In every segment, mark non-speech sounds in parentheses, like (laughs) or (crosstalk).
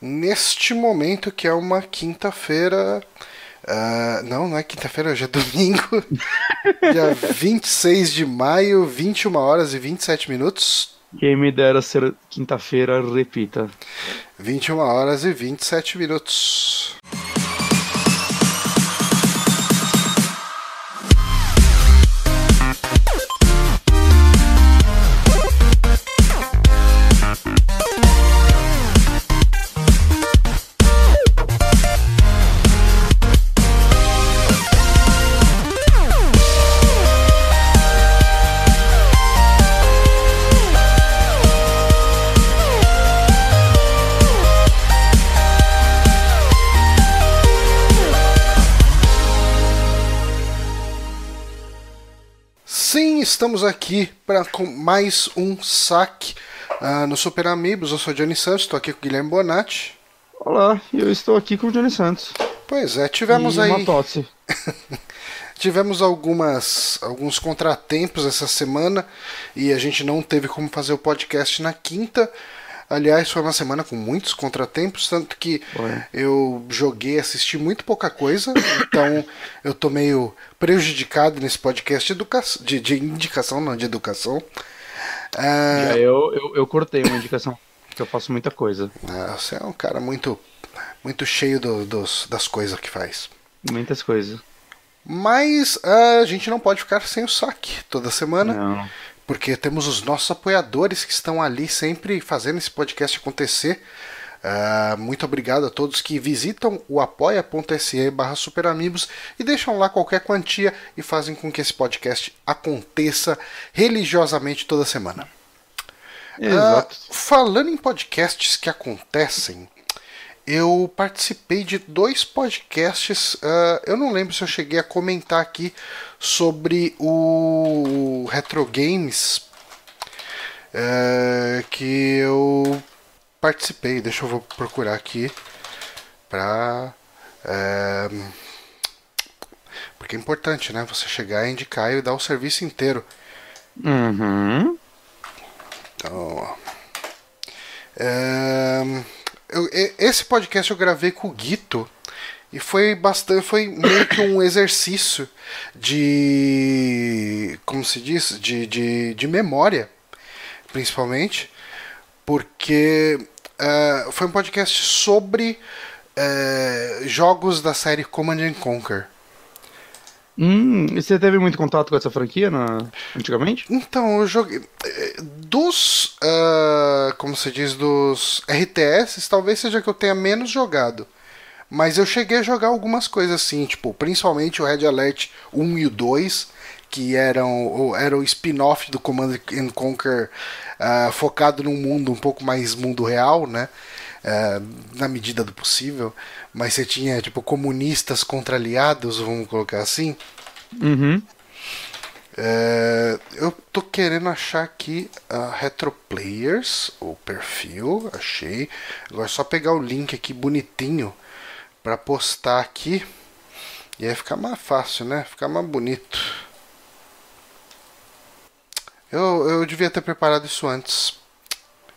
neste momento que é uma quinta-feira. Uh, não, não é quinta-feira, hoje é domingo. (laughs) dia 26 de maio, 21 horas e 27 minutos. Quem me dera ser quinta-feira, repita. 21 horas e 27 minutos. Estamos aqui para mais um saque uh, no Super Amigos. Eu sou o Johnny Santos, estou aqui com o Guilherme Bonatti. Olá, eu estou aqui com o Johnny Santos. Pois é, tivemos e aí. Uma tosse. (laughs) tivemos algumas alguns contratempos essa semana e a gente não teve como fazer o podcast na quinta. Aliás, foi uma semana com muitos contratempos, tanto que eu joguei, assisti muito pouca coisa, então eu tô meio prejudicado nesse podcast de, de, de indicação, não de educação. É... Eu, eu, eu cortei uma indicação, porque eu faço muita coisa. Ah, você é um cara muito, muito cheio do, dos, das coisas que faz. Muitas coisas. Mas a gente não pode ficar sem o saque toda semana. Não porque temos os nossos apoiadores que estão ali sempre fazendo esse podcast acontecer. Uh, muito obrigado a todos que visitam o apoia.se barra superamigos e deixam lá qualquer quantia e fazem com que esse podcast aconteça religiosamente toda semana. Exato. Uh, falando em podcasts que acontecem, eu participei de dois podcasts. Uh, eu não lembro se eu cheguei a comentar aqui sobre o Retro Games uh, que eu participei. Deixa eu vou procurar aqui para uh, porque é importante, né? Você chegar, indicar e dar o serviço inteiro. Uhum. Então, ó. Uh, eu, esse podcast eu gravei com o Guito e foi bastante, foi meio que um exercício de, como se diz, de, de, de memória, principalmente, porque uh, foi um podcast sobre uh, jogos da série Command and Conquer. Hum, e você teve muito contato com essa franquia na... antigamente? Então, eu joguei. Eh, dos. Uh, como se diz, dos RTS, talvez seja que eu tenha menos jogado. Mas eu cheguei a jogar algumas coisas assim, tipo, principalmente o Red Alert 1 e o 2, que eram era o spin-off do Command and Conquer uh, focado num mundo um pouco mais mundo real, né? Uh, na medida do possível, mas você tinha tipo comunistas contra aliados, vamos colocar assim. Uhum. Uh, eu tô querendo achar aqui a Retro Players, o perfil, achei. Agora é só pegar o link aqui bonitinho para postar aqui. E aí ficar mais fácil, né? Ficar mais bonito. Eu, eu devia ter preparado isso antes.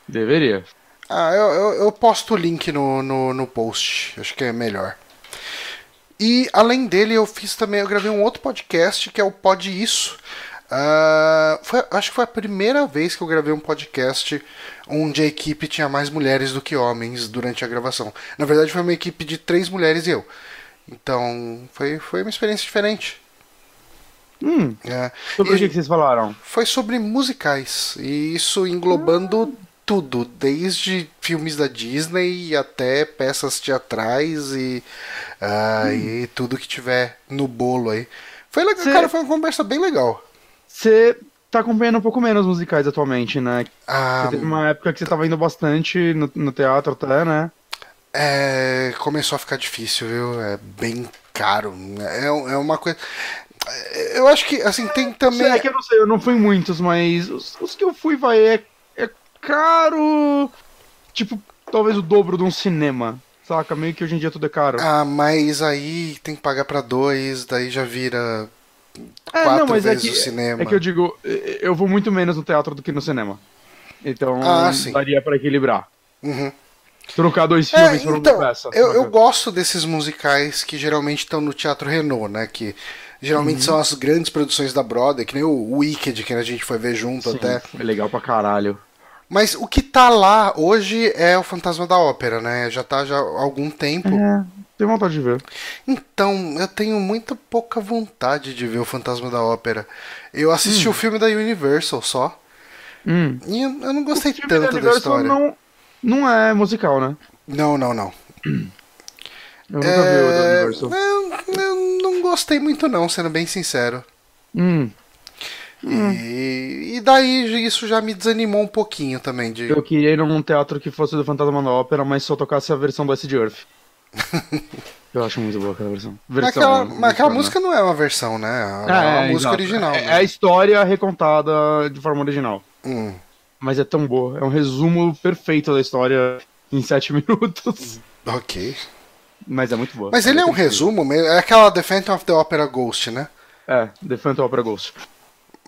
Deveria. Ah, eu, eu, eu posto o link no, no, no post. Acho que é melhor. E além dele, eu fiz também, eu gravei um outro podcast que é o Pod Isso. Uh, foi, acho que foi a primeira vez que eu gravei um podcast onde a equipe tinha mais mulheres do que homens durante a gravação. Na verdade, foi uma equipe de três mulheres e eu. Então, foi, foi uma experiência diferente. Hum, é. Sobre o que, que vocês falaram? Foi sobre musicais. E isso englobando ah tudo, desde filmes da Disney até peças teatrais e, uh, hum. e tudo que tiver no bolo aí. Foi legal, Cê... cara, foi uma conversa bem legal. Você tá acompanhando um pouco menos musicais atualmente, né? Ah, teve uma época que você tava indo bastante no, no teatro até, né? É, começou a ficar difícil, viu? É bem caro. É, é uma coisa. Eu acho que, assim, tem também. É que eu não sei, eu não fui muitos, mas os, os que eu fui, vai, é caro. Tipo, talvez o dobro de um cinema. Saca? Meio que hoje em dia tudo é caro. Ah, mas aí tem que pagar para dois, daí já vira é, quatro não, mas vezes é que, o cinema. É que eu digo, eu vou muito menos no teatro do que no cinema. Então ah, daria para equilibrar. Uhum. Trocar dois É, filmes por então, uma peça. eu, eu gosto desses musicais que geralmente estão no Teatro Renault, né? Que geralmente Uhum. são as grandes produções da Broadway, que nem o Wicked, que a gente foi ver junto Sim, até. É legal pra caralho. Mas o que tá lá hoje é o Fantasma da Ópera, né? Já tá já há algum tempo. É, tenho vontade de ver. Então, eu tenho muito pouca vontade de ver o Fantasma da Ópera. Eu assisti o filme da Universal só. Hum. E eu, eu não gostei da tanto da Universal história. Não, não é musical, né? Não, não, não. Eu nunca vi o da É, Universal. eu, eu não gostei muito não, sendo bem sincero. Hum, E, e daí isso já me desanimou um pouquinho também de. eu queria ir num teatro que fosse do Fantasma da Ópera, mas só tocasse a versão do Acid Earth. Eu acho muito boa aquela versão. Mas versão aquela, né? mas aquela Né? música não é uma versão, né? É uma É, é, música exato. original. É, né? é a história recontada de forma original. Hum. Mas é tão boa. É um resumo perfeito da história em sete (laughs) minutos. Ok. Mas é muito boa. Mas ele é um muito incrível. resumo, mesmo. é aquela The Phantom of the Opera Ghost, né? É, The Phantom Opera Ghost.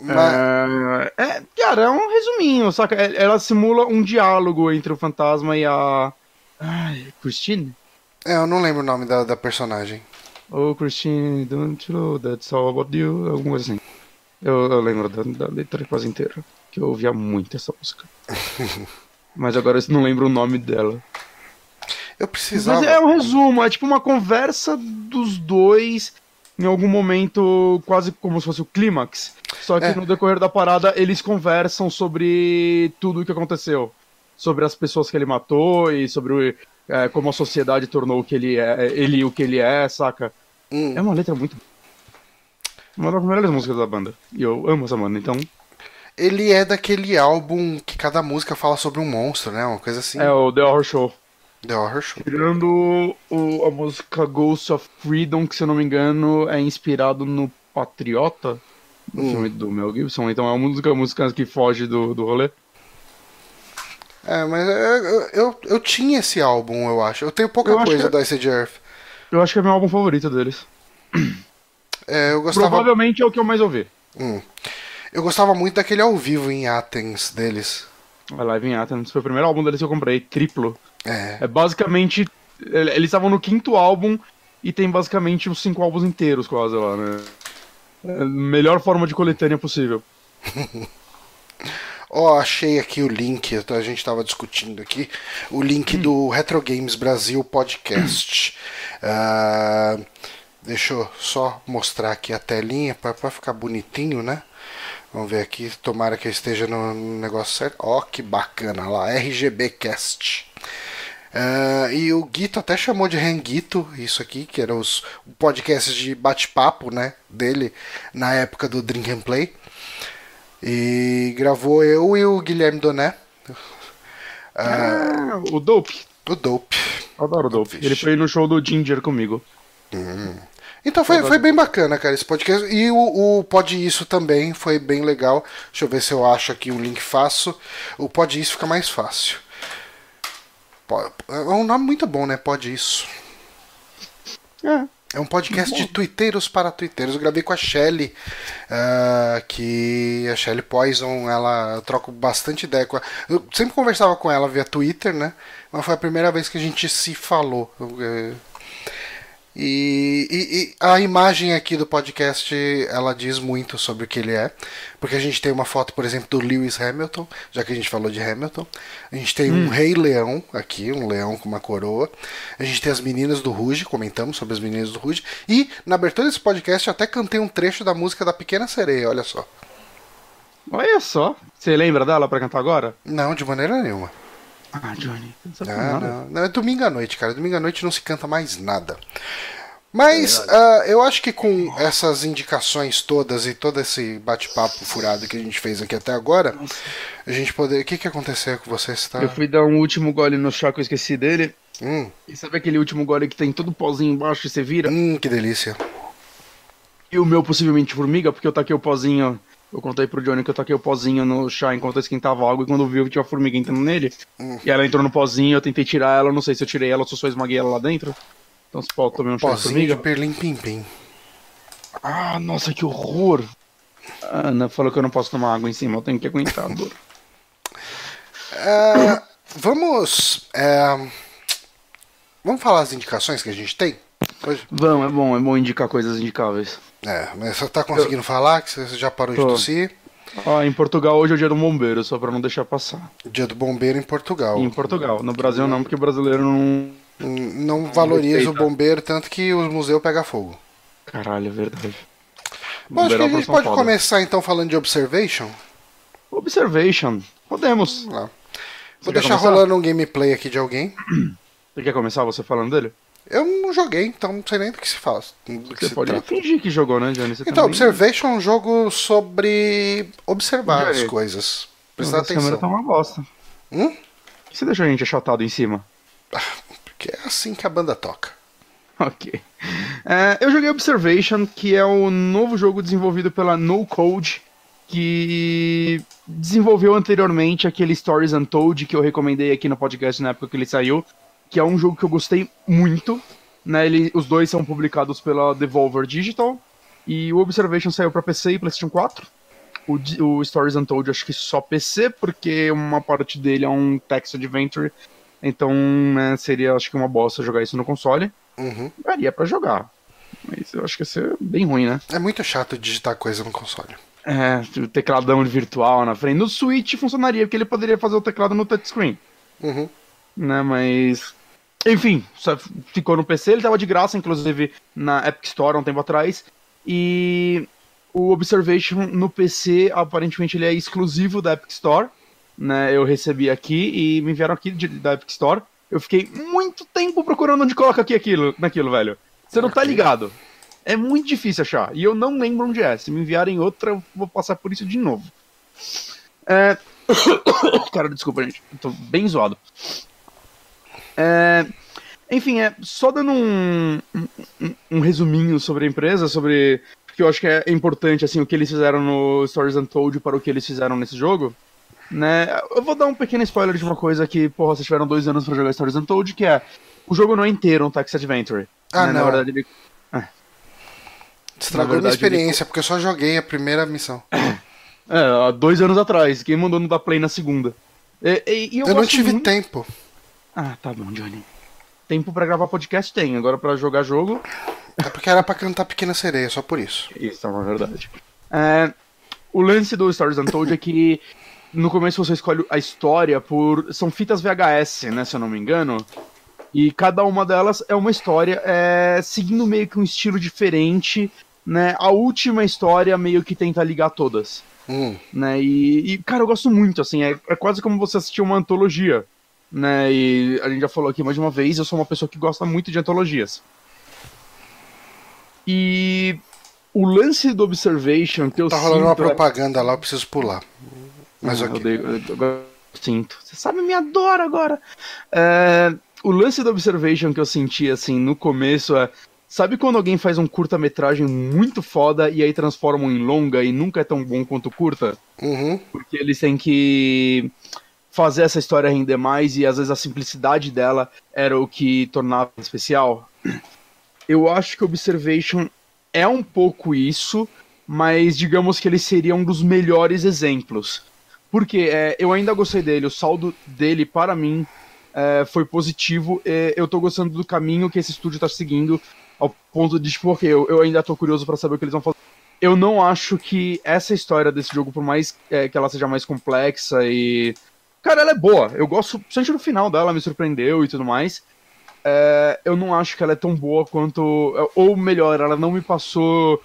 Mas- É, é, cara, é um resuminho, saca? É- Ela simula um diálogo entre o fantasma e a. Ai, Christine? É, eu não lembro o nome da, da personagem. Oh, Christine, don't you know that's all about you? Alguma coisa assim. Eu, eu lembro da, da letra quase inteira. Que eu ouvia muito essa música. (laughs) Mas agora eu não lembro o nome dela. Eu precisava. Mas é um resumo, é tipo uma conversa dos dois em algum momento, quase como se fosse o clímax. Só que É. no decorrer da parada eles conversam sobre tudo o que aconteceu. Sobre as pessoas que ele matou e sobre o- é, como a sociedade tornou o que ele é, ele o que ele é, saca? Hum. É uma letra muito. Uma das melhores músicas da banda. E eu amo essa banda, então. Ele é daquele álbum que cada música fala sobre um monstro, né? Uma coisa assim. É o The Horror Show. The Horror Show. Tirando o- a música Ghost of Freedom, que se eu não me engano é inspirado no Patriota, do Hum. filme do Mel Gibson, então é uma música, música que foge do, do rolê. É, mas eu, eu, eu, tinha esse álbum, eu acho. Eu tenho pouca Eu coisa que- da Acid Earth. Eu acho que é meu álbum favorito deles. É, eu gostava. Provavelmente é o que eu mais ouvi. Hum. Eu gostava muito daquele ao vivo em Athens deles. A Live in Athens foi o primeiro álbum deles que eu comprei, triplo. É. É basicamente. Eles estavam no quinto álbum e tem basicamente os cinco álbuns inteiros quase lá, né? É melhor forma de coletânea possível. (laughs) Ó, achei aqui o link, a gente estava discutindo aqui, o link do Retro Games Brasil Podcast. (clears throat) Ah, deixa eu só mostrar aqui a telinha para ficar bonitinho, né? Vamos ver aqui, tomara que eu esteja no negócio certo. Ó, que bacana lá, RGBcast. Ah, e o Guito até chamou de Ranguito, isso aqui, que eram os podcasts de bate-papo, né, dele na época do Drink and Play. E gravou eu e o Guilherme Doné, (laughs) Ah, o Dope. o Dope. Adoro o Dope. Vixe. Ele foi no show do Ginger comigo. Então foi, foi bem bacana, cara, esse podcast. E o, o Pode Isso também foi bem legal. Deixa eu ver se eu acho aqui um link fácil. O Pode Isso fica mais fácil. É um nome muito bom, né? Pode Isso. É. É um podcast de twitteiros para twitteiros. Eu gravei com a Shelly, ah, que a Shelly Poison, ela eu troco bastante ideia com. Eu sempre conversava com ela via Twitter, né? Mas foi a primeira vez que a gente se falou. Eu, eh, E, e- e a imagem aqui do podcast ela diz muito sobre o que ele é, porque a gente tem uma foto, por exemplo, do Lewis Hamilton, já que a gente falou de Hamilton. A gente tem um rei leão aqui, um leão com uma coroa. A gente tem as meninas do Ruge, comentamos sobre as meninas do Ruge. E na abertura desse podcast eu até cantei um trecho da música da Pequena Sereia, olha só. Olha só. Você lembra dela pra cantar agora? Não, de maneira nenhuma. Ah, Johnny. Não Não, não, não, é domingo à noite, cara. Domingo à noite não se canta mais nada. Mas ah, eu acho que com essas indicações todas e todo esse bate-papo furado que a gente fez aqui até agora, a gente poder. O que, que aconteceu com você? Você tá... Eu fui dar um último gole no chá que eu esqueci dele. Hum, E sabe aquele último gole que tem todo o pozinho embaixo e você vira? hum, que delícia. E o meu possivelmente formiga, porque eu taquei o pozinho. Eu contei pro Johnny que eu taquei o pozinho no chá enquanto eu esquentava água e quando eu vi eu tinha uma formiga entrando nele. E ela entrou no pozinho, eu tentei tirar ela, não sei se eu tirei ela ou se eu só esmaguei ela lá dentro. Então se pode tomar um chá de formiga. de perlim pim pim. Ah, nossa, que horror! A Ana falou que eu não posso tomar água em cima, eu tenho que aguentar a dor. Ah, (laughs) vamos é, Vamos falar as indicações que a gente tem? Hoje? Vamos, é bom, é bom indicar coisas indicáveis. É, mas você tá conseguindo falar que você já parou de Tô. tossir? Ah, em Portugal hoje é o dia do bombeiro, só pra não deixar passar. Dia do bombeiro em Portugal. Em Portugal. No Brasil não, porque o brasileiro não. Hum, Não valoriza o bombeiro, tanto que o museu pega fogo. Caralho, é verdade. Bom, acho que é a gente pode foda. começar então falando de Observation. Observation. Podemos. Vou deixar começar? rolando um gameplay aqui de alguém. Você quer começar você falando dele? Eu não joguei, então não sei nem do que se fala. Do que Você pode trata. fingir que jogou, né, Johnny? Você Então, também- Observation é um jogo sobre observar as coisas. Prestar Essa câmera atenção. tá uma bosta. Hum? Por que você deixou a gente achatado em cima? Porque é assim que a banda toca. Ok. É, eu joguei Observation, que é o novo jogo desenvolvido pela No Code, que desenvolveu anteriormente aquele Stories Untold que eu recomendei aqui no podcast na época que ele saiu, que é um jogo que eu gostei muito. Né, ele, os dois são publicados pela Devolver Digital e o Observation saiu para PC e PlayStation 4. O, o Stories Untold acho que só PC, porque uma parte dele é um text adventure, então né, seria acho que uma bosta jogar isso no console Uhum. daria pra jogar. Mas eu acho que ia ser bem ruim, né? É muito chato digitar coisa no console. É, o tecladão virtual na frente. No Switch funcionaria, porque ele poderia fazer o teclado no touchscreen, Uhum. né? Mas. Enfim, só ficou no PC, ele tava de graça, inclusive, na Epic Store há um tempo atrás. E o Observation no PC, aparentemente, ele é exclusivo da Epic Store. Né? Eu recebi aqui e me enviaram aqui de- da Epic Store. Eu fiquei muito tempo procurando onde coloca aqui aquilo, naquilo, velho. Você não tá ligado. É muito difícil achar. E eu não lembro onde é. Se me enviarem outra, eu vou passar por isso de novo. É... (coughs) Cara, desculpa, gente. Eu tô bem zoado. É... Enfim, é só dando um, um, um resuminho sobre a empresa, sobre. Porque eu acho que é importante, assim, o que eles fizeram no Stories Untold para o que eles fizeram nesse jogo. Né? Eu vou dar um pequeno spoiler de uma coisa que, porra, vocês tiveram dois anos pra jogar Stories Untold, que é. O jogo não é inteiro um Text Adventure. Ah, né? não. Na verdade, ele Estragou minha verdade, ele- experiência, porque eu só joguei a primeira missão. É, há dois anos atrás. Quem mandou não dar play na segunda? E, e- e eu Eu, não tive muito- tempo. Ah, tá bom, Johnny. Tempo pra gravar podcast tem, agora pra jogar jogo. É porque era pra cantar Pequena Sereia, só por isso. Isso é uma verdade. É, o lance do Stories Untold é que no começo você escolhe a história por. São fitas VHS, né? Se eu não me engano. E cada uma delas é uma história é, seguindo meio que um estilo diferente. Né? A última história meio que tenta ligar todas. Hum, né? E, e, cara, eu gosto muito, assim, é, é quase como você assistir uma antologia, né? E a gente já falou aqui mais de uma vez, eu sou uma pessoa que gosta muito de antologias. E o lance do Observation que eu tá rolando uma é- propaganda lá, eu preciso pular. Mas ah, ok. eu, odeio- eu, eu- sinto. Você sabe, me adora agora. É, o lance do Observation que eu senti, assim, no começo é. Sabe quando alguém faz um curta-metragem muito foda e aí transformam em longa e nunca é tão bom quanto o curta? Uhum. porque eles têm que fazer essa história render mais e às vezes a simplicidade dela era o que tornava especial. (clears throat) Eu acho que Observation é um pouco isso, mas digamos que ele seria um dos melhores exemplos. Porque é, eu ainda gostei dele, o saldo dele para mim é, foi positivo. eu tô gostando do caminho que esse estúdio tá seguindo, ao ponto de, tipo, ok, eu, eu ainda tô curioso para saber o que eles vão fazer eu não acho que essa história desse jogo, por mais é, que ela seja mais complexa e. Cara, ela é boa. Eu gosto, principalmente no final dela, me surpreendeu e tudo mais. É, eu não acho que ela é tão boa quanto. Ou melhor, ela não me passou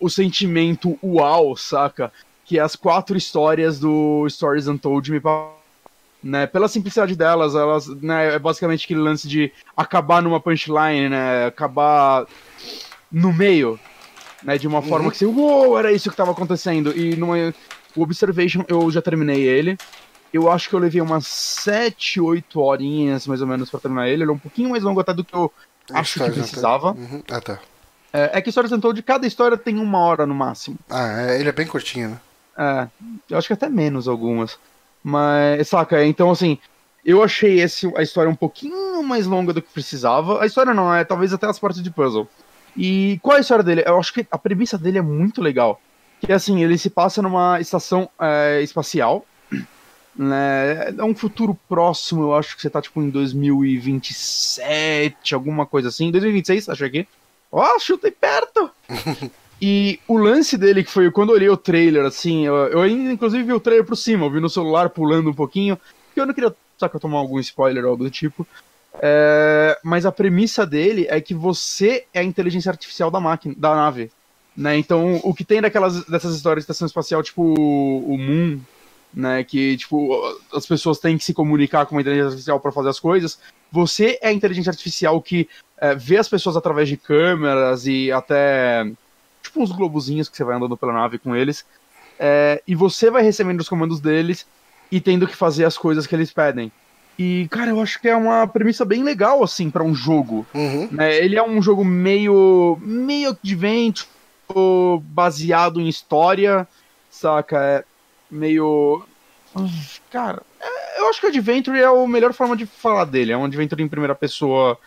o sentimento uau, saca? Que as quatro histórias do Stories Untold me. Né, pela simplicidade delas, elas, né, é basicamente aquele lance de acabar numa punchline, né, acabar no meio, né, de uma forma que você, uou, era isso que tava acontecendo. E numa, o Observation eu já terminei ele. Eu acho que eu levei umas 7, 8 horinhas mais ou menos pra terminar ele. Ele é um pouquinho mais longo até do que eu acho que Untold. precisava. Uhum. Ah, tá. É, é que Stories Untold, cada história tem uma hora no máximo. Ah, é, ele é bem curtinho, né? É, eu acho que até menos algumas. Mas, saca, então assim, eu achei esse, a história um pouquinho mais longa do que precisava. A história não, é talvez até as partes de puzzle. E qual é a história dele? Eu acho que a premissa dele é muito legal. Que assim, ele se passa numa estação é, espacial. Né? É um futuro próximo, eu acho que você tá tipo em 2027, alguma coisa assim. 2026, acho que. Ó, oh, chutei perto! (laughs) e o lance dele, que foi quando eu olhei o trailer, assim, eu, eu ainda inclusive vi o trailer por cima, eu vi no celular pulando um pouquinho, porque eu não queria, sabe, eu tomar algum spoiler ou algo do tipo. É, mas a premissa dele é que você é a inteligência artificial da máquina, da nave. Né? Então, o que tem daquelas, dessas histórias de estação espacial, tipo o Moon, né? Que, tipo, as pessoas têm que se comunicar com uma inteligência artificial para fazer as coisas. Você é a inteligência artificial que é, vê as pessoas através de câmeras e até. Tipo, uns globozinhos que você vai andando pela nave com eles. É, e você vai recebendo os comandos deles e tendo que fazer as coisas que eles pedem. E, cara, eu acho que é uma premissa bem legal, assim, para um jogo. Uhum. Né? Ele é um jogo meio. meio adventure, baseado em história, saca? É meio. Cara, é, eu acho que o Adventure é a melhor forma de falar dele. É um Adventure em primeira pessoa,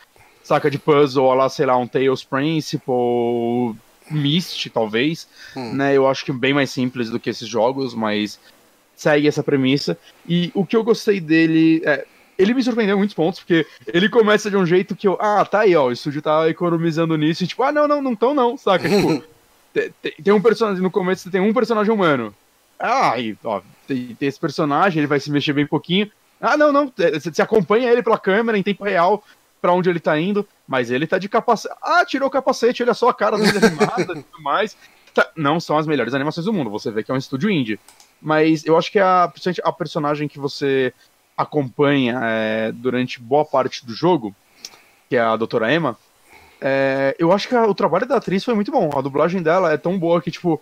saca de puzzle, lá, sei lá, um Tales Principle, Myst, talvez. Hum. Né? Eu acho que bem mais simples do que esses jogos, mas segue essa premissa. E o que eu gostei dele é, ele me surpreendeu em muitos pontos, porque ele começa de um jeito que eu, ah, tá aí, ó, o estúdio tá economizando nisso, e tipo, ah, não, não, não tão não, saca? (laughs) tipo, tem, tem, um personagem, no começo tem um personagem humano. Ah, e, ó, tem, tem, esse personagem, ele vai se mexer bem pouquinho. Ah, não, não, é, você, acompanha ele pela câmera em tempo real para onde ele tá indo, mas ele tá de capacete. Ah, tirou o capacete, olha só a cara dele animada (laughs) e tudo mais. Tá, não são as melhores animações do mundo, você vê que é um estúdio indie. Mas eu acho que a, a personagem que você acompanha é, durante boa parte do jogo, que é a Doutora Emma, é, eu acho que a, o trabalho da atriz foi muito bom. A dublagem dela é tão boa que, tipo,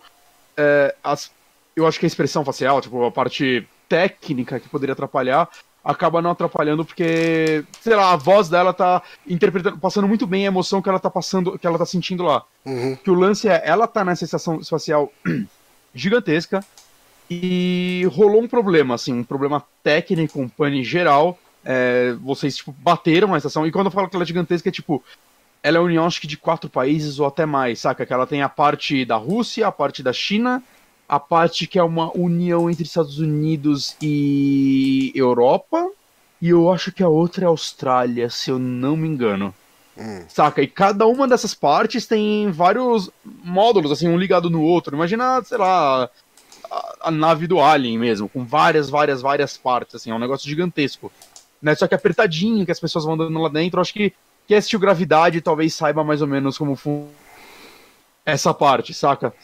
é, as, eu acho que a expressão facial, tipo, a parte técnica que poderia atrapalhar, acaba não atrapalhando porque, sei lá, a voz dela tá interpretando, passando muito bem a emoção que ela tá passando, que ela tá sentindo lá. Uhum. Que o lance é, ela tá nessa estação espacial (clears throat) gigantesca, e rolou um problema, assim, um problema técnico, um pane geral. É, vocês, tipo, bateram na estação. E quando eu falo que ela é gigantesca, é tipo. Ela é a união, acho que de quatro países ou até mais, saca? Que ela tem a parte da Rússia, a parte da China, a parte que é uma união entre Estados Unidos e Europa. E eu acho que a outra é a Austrália, se eu não me engano. Hum. Saca? E cada uma dessas partes tem vários módulos, assim, um ligado no outro. Imagina, sei lá, a, nave do Alien mesmo, com várias, várias, várias partes, assim, é um negócio gigantesco. Né? Só que apertadinho, que as pessoas vão andando lá dentro, acho que quem assistiu Gravidade talvez saiba mais ou menos como funciona essa parte, saca?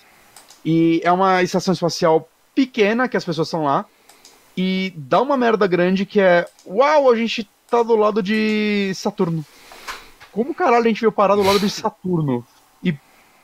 E é uma estação espacial pequena que as pessoas estão lá, e dá uma merda grande que é, uau, a gente tá do lado de Saturno. Como caralho a gente veio parar do lado de Saturno?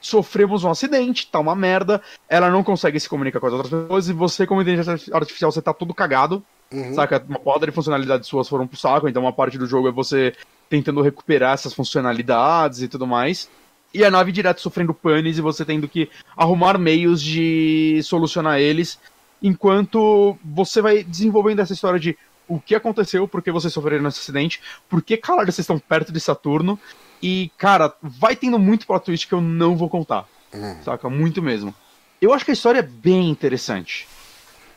sofremos um acidente, tá uma merda, ela não consegue se comunicar com as outras pessoas, e você, como inteligência artificial, você tá todo cagado, uhum. saca? Uma porta de funcionalidades suas foram pro saco, então uma parte do jogo é você tentando recuperar essas funcionalidades e tudo mais. E a nave direto sofrendo panes e você tendo que arrumar meios de solucionar eles, enquanto você vai desenvolvendo essa história de o que aconteceu, por que vocês sofreram nesse acidente, por que, caralho, vocês estão perto de Saturno, e, cara, vai tendo muito plot twist que eu não vou contar. Hum. Saca? Muito mesmo. Eu acho que a história é bem interessante.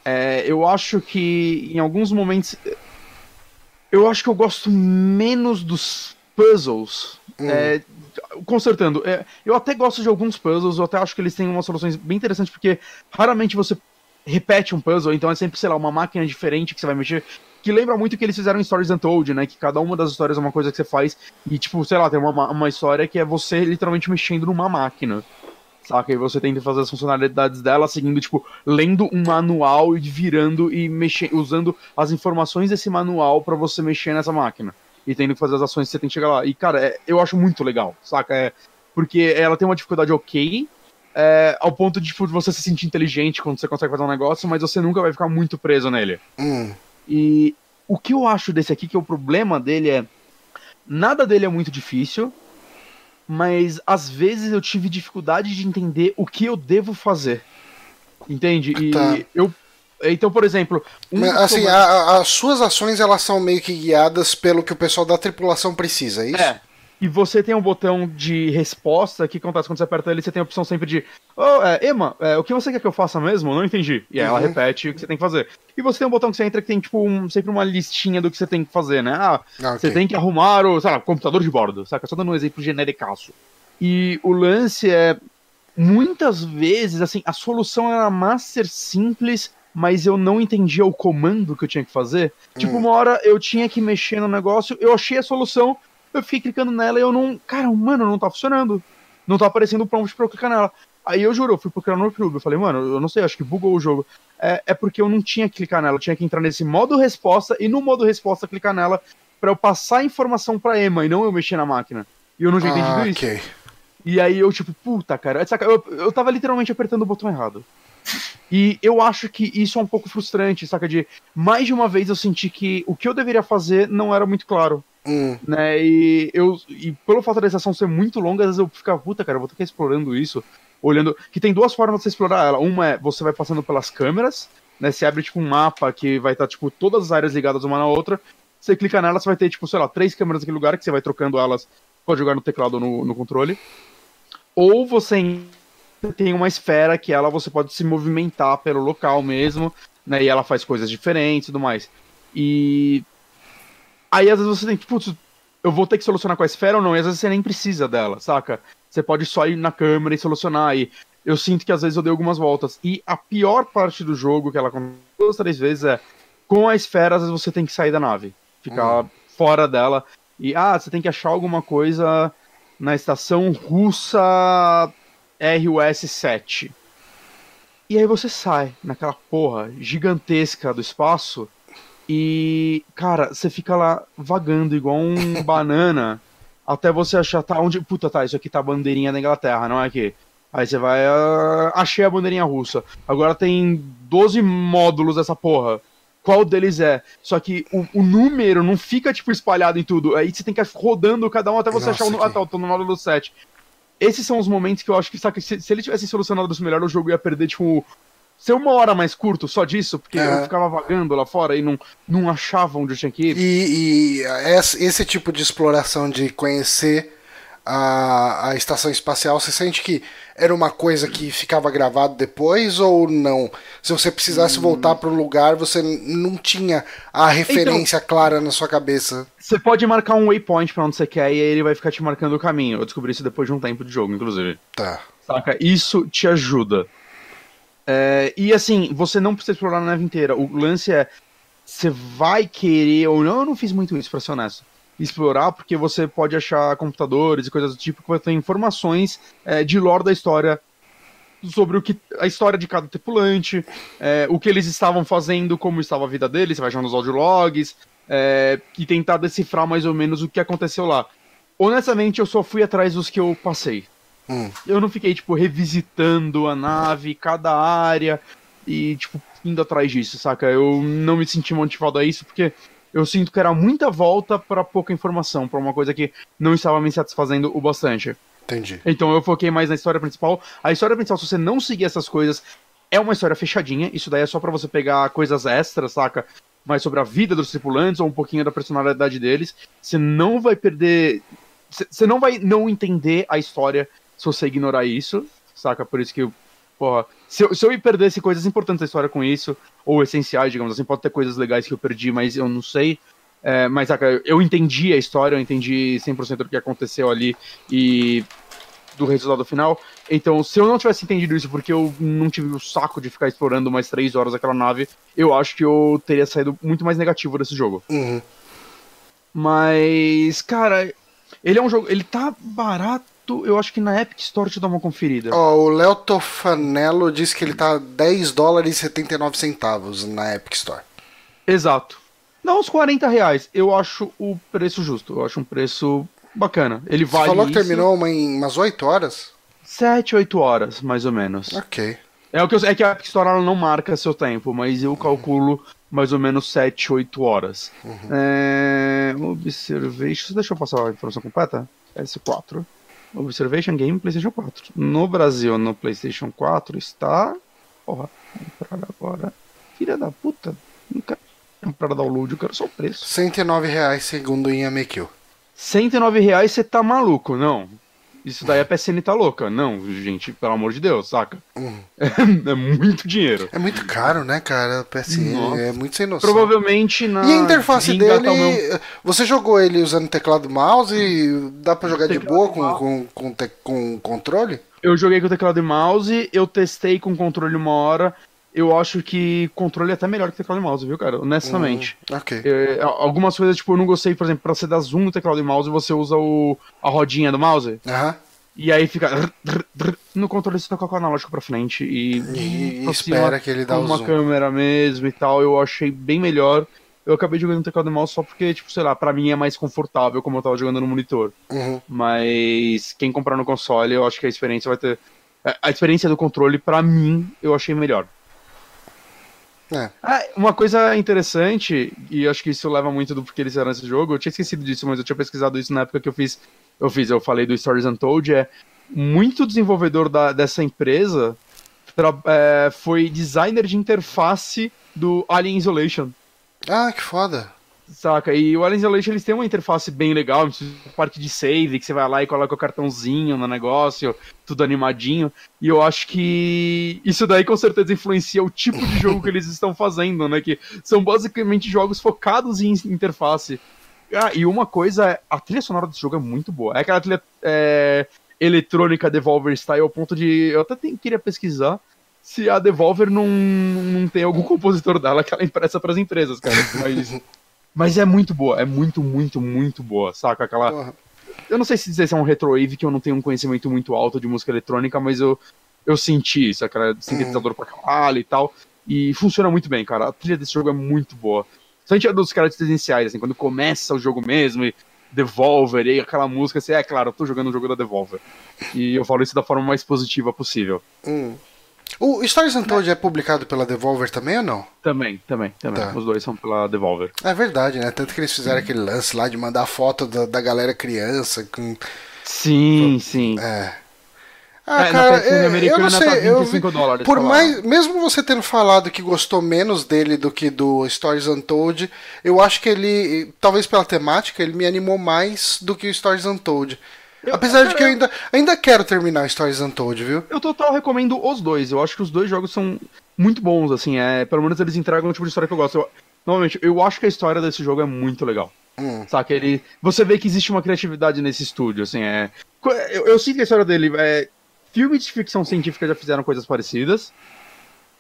É, eu acho que em alguns momentos. Eu acho que eu gosto menos dos puzzles. Hum. É, consertando, é, eu até gosto de alguns puzzles, eu até acho que eles têm umas soluções bem interessantes, porque raramente você repete um puzzle, então é sempre, sei lá, uma máquina diferente que você vai mexer que lembra muito o que eles fizeram em Stories Untold, né? Que cada uma das histórias é uma coisa que você faz e, tipo, sei lá, tem uma, uma história que é você literalmente mexendo numa máquina. Saca? E você tenta fazer as funcionalidades dela seguindo, tipo, lendo um manual e virando e mexendo, usando as informações desse manual para você mexer nessa máquina. E tendo que fazer as ações que você tem que chegar lá. E, cara, é, eu acho muito legal, saca? É, porque ela tem uma dificuldade ok, é, ao ponto de tipo, você se sentir inteligente quando você consegue fazer um negócio, mas você nunca vai ficar muito preso nele. Hum. E o que eu acho desse aqui, que o problema dele é. Nada dele é muito difícil, mas às vezes eu tive dificuldade de entender o que eu devo fazer. Entende? E tá. eu. Então, por exemplo. Um mas, assim, a, a, as suas ações elas são meio que guiadas pelo que o pessoal da tripulação precisa, é isso? É. E você tem um botão de resposta que acontece quando você aperta ele, você tem a opção sempre de Oh, é, Emma, é, o que você quer que eu faça mesmo? Não entendi. E aí ela Uhum. repete o que você tem que fazer. E você tem um botão que você entra que tem, tipo, um- sempre uma listinha do que você tem que fazer, né? Ah, Ah, você ok. tem que arrumar o, sei lá, computador de bordo, saca? Só dando um exemplo genericaço. E o lance é, muitas vezes, assim, a solução era master simples, mas eu não entendia o comando que eu tinha que fazer. Tipo, uma hora eu tinha que mexer no negócio, eu achei a solução, eu fiquei clicando nela e eu não. Cara, mano, não tá funcionando. Não tá aparecendo o prompt pra eu clicar nela. Aí eu juro, eu fui procurar no YouTube. Eu falei, mano, eu não sei, acho que bugou o jogo. É, é porque eu não tinha que clicar nela, eu tinha que entrar nesse modo resposta e no modo resposta clicar nela pra eu passar a informação pra Emma e não eu mexer na máquina. E eu não tinha entendido Ah, isso. E aí eu, tipo, puta, cara, eu, eu tava literalmente apertando o botão errado. E eu acho que isso é um pouco frustrante, saca? De mais de uma vez eu senti que o que eu deveria fazer não era muito claro. Hum, Né? E eu. E pelo fato da estação ser muito longa, às vezes eu ficava, puta, cara, eu vou ter que ir explorando isso. Olhando. Que tem duas formas de você explorar ela. Uma é você vai passando pelas câmeras, né? Você abre tipo um mapa que vai estar, tipo, todas as áreas ligadas uma na outra. Você clica nela, você vai ter, tipo, sei lá, três câmeras naquele lugar que você vai trocando elas. Pode jogar no teclado ou no, no controle. Ou você em- tem uma esfera que ela você pode se movimentar pelo local mesmo, né? E ela faz coisas diferentes e tudo mais. E aí às vezes você tem que, putz, eu vou ter que solucionar com a esfera ou não, e às vezes você nem precisa dela, saca? Você pode só ir na câmera e solucionar, e eu sinto que às vezes eu dei algumas voltas. E a pior parte do jogo, que ela acontece duas, três vezes, é com a esfera, às vezes você tem que sair da nave, ficar fora dela, e ah, você tem que achar alguma coisa na estação russa RUS-7. E aí você sai naquela porra gigantesca do espaço e, cara, você fica lá vagando igual um (laughs) banana até você achar, tá, onde, puta, tá, isso aqui tá a bandeirinha da Inglaterra, não é aqui. Aí você vai, ah, achei a bandeirinha russa. Agora tem 12 módulos dessa porra. Qual deles é? Só que o, o número não fica, tipo, espalhado em tudo. Aí você tem que ir rodando cada um até você Nossa, achar o. que- Ah, tá, eu tô no módulo 7 esses são os momentos que eu acho que, saca, se, se ele tivesse solucionado isso melhor, o jogo ia perder, tipo, ser uma hora mais curto só disso, porque É. eu ficava vagando lá fora e não, não achava onde eu tinha que ir. E, e esse, esse tipo de exploração de conhecer a, a estação espacial, você sente que era uma coisa que ficava gravado depois ou não? Se você precisasse voltar para o lugar, você não tinha a referência clara na sua cabeça. Você pode marcar um waypoint pra onde você quer e aí ele vai ficar te marcando o caminho. Eu descobri isso depois de um tempo de jogo, inclusive. Tá. Saca? Isso te ajuda. É, e assim, você não precisa explorar a nave inteira. O lance é. Você vai querer ou não, eu não fiz muito isso, pra ser honesto. Explorar, porque você pode achar computadores e coisas do tipo que vai ter informações é, de lore da história sobre o que a história de cada tripulante, é, o que eles estavam fazendo, como estava a vida deles, você vai achar nos audiologs, é, e tentar decifrar mais ou menos o que aconteceu lá. Honestamente, eu só fui atrás dos que eu passei. Hum. Eu não fiquei, tipo, revisitando a nave, cada área, e, tipo, indo atrás disso, saca? Eu não me senti motivado a isso, porque eu sinto que era muita volta para pouca informação, para uma coisa que não estava me satisfazendo o bastante. Entendi. Então eu foquei mais na história principal. A história principal, se você não seguir essas coisas, é uma história fechadinha. Isso daí é só pra você pegar coisas extras, saca? Mais sobre a vida dos tripulantes ou um pouquinho da personalidade deles. Você não vai perder. Você você não vai não entender a história se você ignorar isso, saca? Por isso que eu. Porra, se eu, se eu perdesse coisas importantes da história com isso, ou essenciais, digamos assim, pode ter coisas legais que eu perdi, mas eu não sei. É, mas, saca, eu entendi a história, eu entendi 100% do que aconteceu ali e do resultado final. Então, se eu não tivesse entendido isso, porque eu não tive o saco de ficar explorando mais três horas aquela nave, eu acho que eu teria saído muito mais negativo desse jogo. Uhum. Mas, cara, ele é um jogo. Ele tá barato, eu acho que na Epic Store te dá uma conferida. Ó, o Léo Tofanello disse que ele tá 10 dólares e 79 centavos na Epic Store. Exato. Dá uns 40 reais. Eu acho o preço justo. Eu acho um preço bacana. Ele Você vale. falou que isso terminou uma, em umas 8 horas? 7, 8 horas, mais ou menos. Ok. É o que eu, é que a Epic Store não marca seu tempo, mas eu calculo mais ou menos 7, 8 horas. É, observation. Deixa eu passar a informação completa? S4. Observation Game PlayStation 4. No Brasil, no PlayStation 4 está. Porra, comprar agora. Filha da puta. Não quero comprar download, eu quero só o preço. 109 reais segundo o Inhamekill. 109 reais você tá maluco, não. Isso daí a PSN tá louca. Não, gente, pelo amor de Deus, saca? Uhum. É, (laughs) é muito dinheiro. É muito caro, né, cara? O PSN Nossa. é muito sem noção. Provavelmente na. E a interface gringa dele, tá meu- você jogou ele usando teclado mouse e dá pra jogar de boa com, com, com, te- com controle? Eu joguei com teclado e mouse, eu testei com controle uma hora. Eu acho que controle é até melhor que teclado e mouse, viu, cara? Honestamente. Hum, ok. É, algumas coisas, tipo, eu não gostei, por exemplo, pra você dar zoom no teclado e mouse, você usa o, a rodinha do mouse. Aham. E aí fica. No controle você toca com o analógico pra frente e. E, e espera que ele dá o uma zoom. câmera mesmo e tal. Eu achei bem melhor. Eu acabei jogando no teclado e mouse só porque, tipo, sei lá, pra mim é mais confortável como eu tava jogando no monitor. Uhum. Mas quem comprar no console, eu acho que a experiência vai ter. A experiência do controle, pra mim, eu achei melhor. É. Ah, uma coisa interessante, e acho que isso leva muito do porquê eles fizeram esse jogo, eu tinha esquecido disso, mas eu tinha pesquisado isso na época que eu fiz. Eu fiz, eu falei do Stories Untold, é muito desenvolvedor da, dessa empresa tra- é, foi designer de interface do Alien Isolation. Ah, que foda. Saca? E o Alien Isolation eles têm uma interface bem legal, parte de save, que você vai lá e coloca o cartãozinho no negócio, tudo animadinho. E eu acho que isso daí com certeza influencia o tipo de jogo que eles estão fazendo, né? Que são basicamente jogos focados em interface. Ah, e uma coisa é, a trilha sonora desse jogo é muito boa. É aquela trilha é, eletrônica Devolver Style ao ponto de. Eu até tem- queria pesquisar se a Devolver não, não tem algum compositor dela que ela empresta pras empresas, cara. Mas, mas é muito boa, é muito, muito, muito boa, saca? Aquela. Porra. Eu não sei se dizer se é um retrowave, que eu não tenho um conhecimento muito alto de música eletrônica, mas eu, eu senti isso, aquela sintetizador pra caralho e tal. E funciona muito bem, cara. A trilha desse jogo é muito boa. Principalmente a dos caracteres iniciais, assim, quando começa o jogo mesmo e Devolver e aquela música, assim, é claro, eu tô jogando o jogo da Devolver. E eu falo isso da forma mais positiva possível. Hum. O Stories Untold é publicado pela Devolver também ou não? Também, também, também. Tá. Os dois são pela Devolver. É verdade, né? Tanto que eles fizeram aquele lance lá de mandar foto da, da galera criança com. Sim, sim. É. Ah, É, na cara, PSN eu, não tá sei. Eu, 25 dólares, por mais, mesmo você tendo falado que gostou menos dele do que do Stories Untold, eu acho que ele, talvez pela temática, ele me animou mais do que o Stories Untold. Apesar de que eu ainda, ainda quero terminar Stories Untold, viu? Eu total recomendo os dois. Eu acho que os dois jogos são muito bons, assim. É, pelo menos eles entregam o tipo de história que eu gosto. Eu, novamente, eu acho que a história desse jogo é muito legal. Hum. Saca? Ele, você vê que existe uma criatividade nesse estúdio, assim. É, eu, eu sinto que a história dele é. Filmes de ficção científica já fizeram coisas parecidas.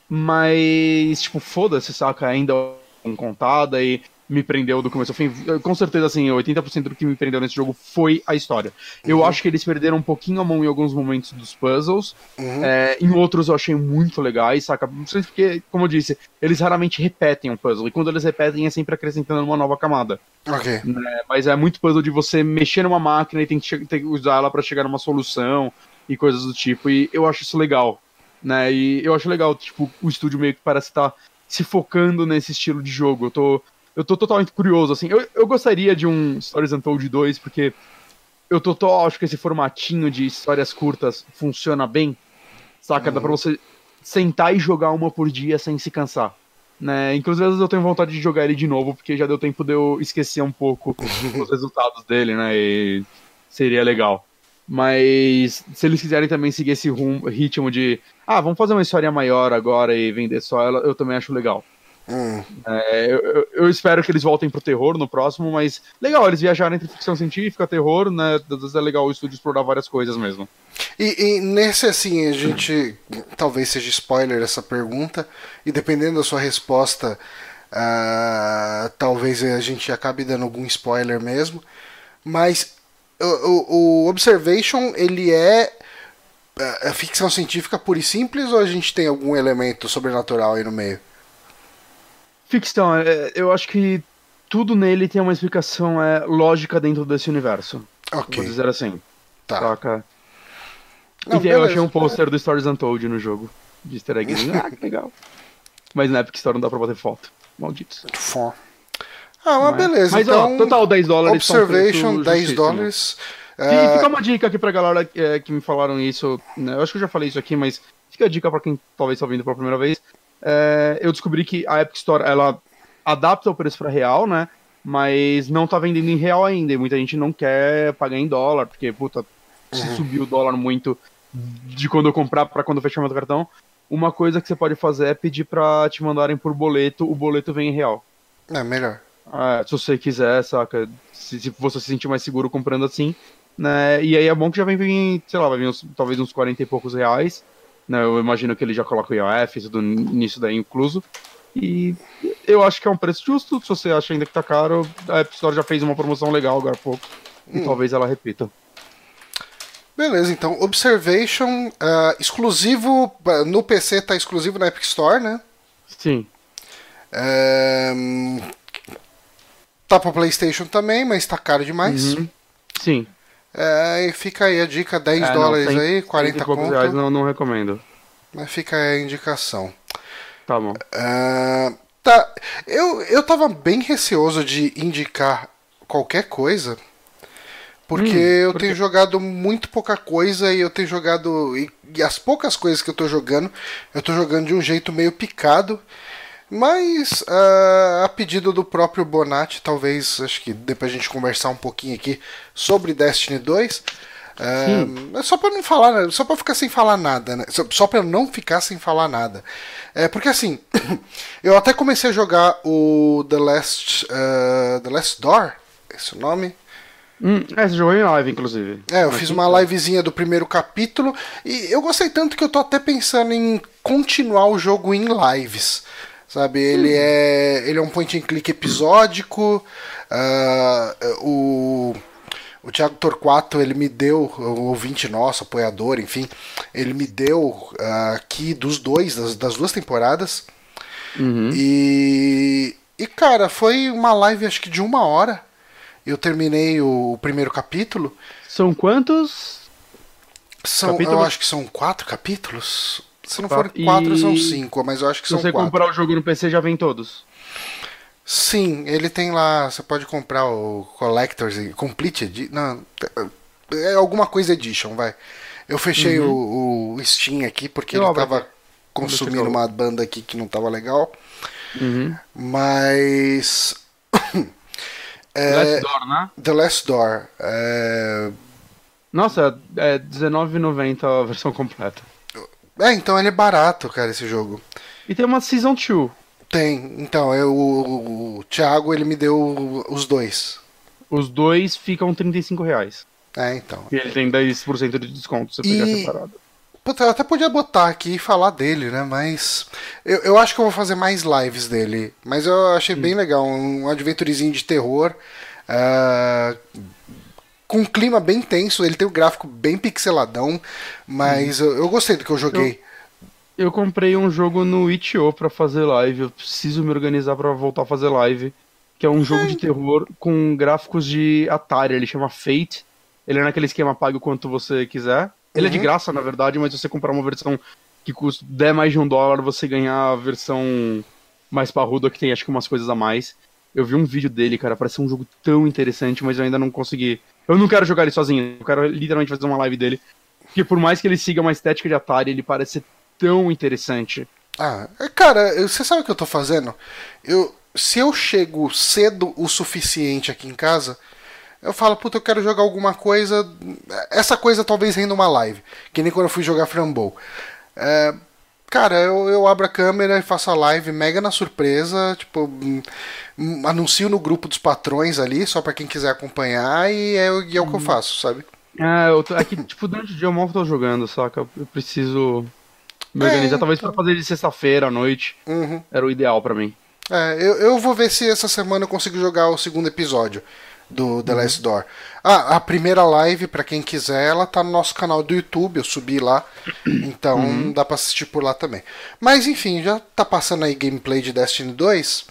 Mas, tipo, foda-se, saca? Ainda é contada e me prendeu do começo ao fim. Com certeza, assim, 80% do que me prendeu nesse jogo foi a história. Eu acho que eles perderam um pouquinho a mão em alguns momentos dos puzzles. Uhum. É, em outros eu achei muito legais, saca? Principalmente porque, como eu disse, eles raramente repetem um puzzle. E quando eles repetem é sempre acrescentando uma nova camada. Ok. É, mas é muito puzzle de você mexer numa máquina e tem que, tem que usar ela pra chegar numa solução e coisas do tipo. E eu acho isso legal. Né? E eu acho legal, tipo, o estúdio meio que parece estar se focando nesse estilo de jogo. Eu tô, eu tô totalmente curioso, assim. Eu, eu gostaria de um Stories Untold 2, porque eu tô, tô acho que esse formatinho de histórias curtas funciona bem. Saca? Dá pra você sentar e jogar uma por dia sem se cansar. Né? Inclusive, às vezes eu tenho vontade de jogar ele de novo, porque já deu tempo de eu esquecer um pouco (laughs) os resultados dele, né? E seria legal. Mas se eles quiserem também seguir esse ritmo de ah, vamos fazer uma história maior agora e vender só ela, eu também acho legal. Hum. É, eu, eu- espero que eles voltem pro terror no próximo, mas legal, eles viajaram entre ficção científica, terror, né? Às vezes é legal o estúdio explorar várias coisas mesmo. E, e nesse, assim, a gente. Talvez seja spoiler essa pergunta, e dependendo da sua resposta, ah, talvez a gente acabe dando algum spoiler mesmo. Mas o, o- o Observation, ele é. ah, ficção científica pura e simples ou a gente tem algum elemento sobrenatural aí no meio? Ficção, é, eu acho que tudo nele tem uma explicação é, lógica dentro desse universo. Vou Ok, dizer assim. tá. Saca? Não, e tem- eu beleza. achei um pôster do Stories Untold no jogo. De easter egg. (laughs) ah, que legal. Mas na Epic Store não dá pra bater foto. Malditos. Fó. Ah, mas beleza. Mas, então, ó, total 10 dólares. Observation, preço 10 justíssimo. dólares. E Ah, fica uma dica aqui pra galera é, que me falaram isso. né, Eu acho que eu já falei isso aqui, mas fica a dica pra quem talvez tá ouvindo pela primeira vez. É, eu descobri que a Epic Store ela adapta o preço pra real, né? mas não tá vendendo em real ainda. E muita gente não quer pagar em dólar, porque, puta, se Uhum. subir o dólar muito de quando eu comprar pra quando fechar meu cartão, uma coisa que você pode fazer é pedir pra te mandarem por boleto, o boleto vem em real. É melhor. Ah, se você quiser, saca? Se, se você se sentir mais seguro comprando assim, né? E aí é bom que já vem, vem sei lá, vai vir uns- talvez uns 40 e poucos reais. Né? Eu imagino que ele já coloca o IOF, tudo nisso daí incluso. E eu acho que é um preço justo. Se você acha ainda que tá caro, a App Store já fez uma promoção legal agora há pouco. E talvez ela repita. Beleza, então Observation ah, exclusivo ah, no PC tá exclusivo na Epic Store, né? Sim. Hum, tá pra PlayStation também, mas tá caro demais. Uhum. Sim. É, e fica aí a dica, 10 É, não, dólares cem- aí, cento e 40 poucos conto. reais não, não recomendo. Mas fica aí a indicação. Tá bom. Ah, tá, eu, eu tava bem receoso de indicar qualquer coisa, porque Hum, eu tenho jogado muito pouca coisa e eu tenho jogado. E, e as poucas coisas que eu tô jogando, eu tô jogando de um jeito meio picado. Mas ah, a pedido do próprio Bonatti, talvez, acho que depois a gente conversar um pouquinho aqui sobre Destiny 2. ah, é só pra não falar, só pra ficar sem falar nada, né? Só, só pra eu não ficar sem falar nada. É, porque assim, (coughs) eu até comecei a jogar o The Last, ah, The Last Door, esse é o nome. Hum, é, você jogou em live, inclusive. É, eu Mas fiz uma livezinha do primeiro capítulo e eu gostei tanto que eu tô até pensando em continuar o jogo em lives. Sabe, ele é ele é um point and click episódico. ah, o o Thiago Torquato, ele me deu, o ouvinte nosso, apoiador, enfim, ele me deu ah, aqui dos dois, das, das duas temporadas. Uhum. E, e, cara, foi uma live acho que de uma hora. Eu terminei o primeiro capítulo. São quantos? São, eu acho que são quatro capítulos. Se não Quatro. forem quatro, E são cinco, mas eu acho que Se são você quatro. comprar o jogo no PC, já vem todos. Sim, ele tem lá. Você pode comprar o Collector's Complete Edition. Não, é alguma coisa Edition, vai. Eu fechei o, o Steam aqui porque Eu ele tava consumindo uma banda aqui que não tava legal. Uhum. Mas. (coughs) é, Last Door, né? The Last Door. É, Nossa, é R$19,90 a versão (laughs) completa. É, então ele é barato, cara, esse jogo. E tem uma Season 2. Tem, então, eu, o, o Thiago ele me deu os dois. Os dois ficam 35 reais. É, então. E ele tem 10% de desconto se você pegar E- separado. Puta, eu até podia botar aqui e falar dele, né? Mas. Eu, eu acho que eu vou fazer mais lives dele. Mas eu achei bem legal. Um adventurezinho de terror. ah, com um clima bem tenso. Ele tem o gráfico bem pixeladão. Mas eu, eu gostei do que eu joguei. Eu comprei um jogo no itch.io pra fazer live. Eu preciso me organizar pra voltar a fazer live. Que é um jogo de terror com gráficos de Atari. Ele chama Fate. Ele é naquele esquema pague o quanto você quiser. Ele é de Uhum. graça, na verdade, mas se você comprar uma versão que custa der mais de um dólar, você ganhar a versão mais parruda que tem acho que umas coisas a mais. Eu vi um vídeo dele, cara, parece um jogo tão interessante, mas eu ainda não consegui. Eu não quero jogar ele sozinho, eu quero literalmente fazer uma live dele. Porque por mais que ele siga uma estética de Atari, ele parece ser tão interessante. Ah, é, cara, você sabe o que eu tô fazendo? Eu, se eu chego cedo o suficiente aqui em casa, eu falo, puta, eu quero jogar alguma coisa. Essa coisa talvez renda uma live. Que nem quando eu fui jogar Frambow. É, cara, eu, eu abro a câmera e faço a live mega na surpresa. Tipo, hum, hum, anuncio no grupo dos patrões ali, só pra quem quiser acompanhar, e é, e é o que eu faço, sabe? É, eu tô, é que, tipo, durante o dia eu mal tô jogando, saca? Eu preciso me É, organizar. Talvez então. pra fazer de sexta-feira à noite Uhum. era o ideal pra mim. É, eu, eu vou ver se essa semana eu consigo jogar o segundo episódio do The Last Door. Ah, a primeira live, pra quem quiser, ela tá no nosso canal do YouTube, eu subi lá. (clears throat) Então dá pra assistir por lá também. Mas enfim, já tá passando aí gameplay de Destiny 2.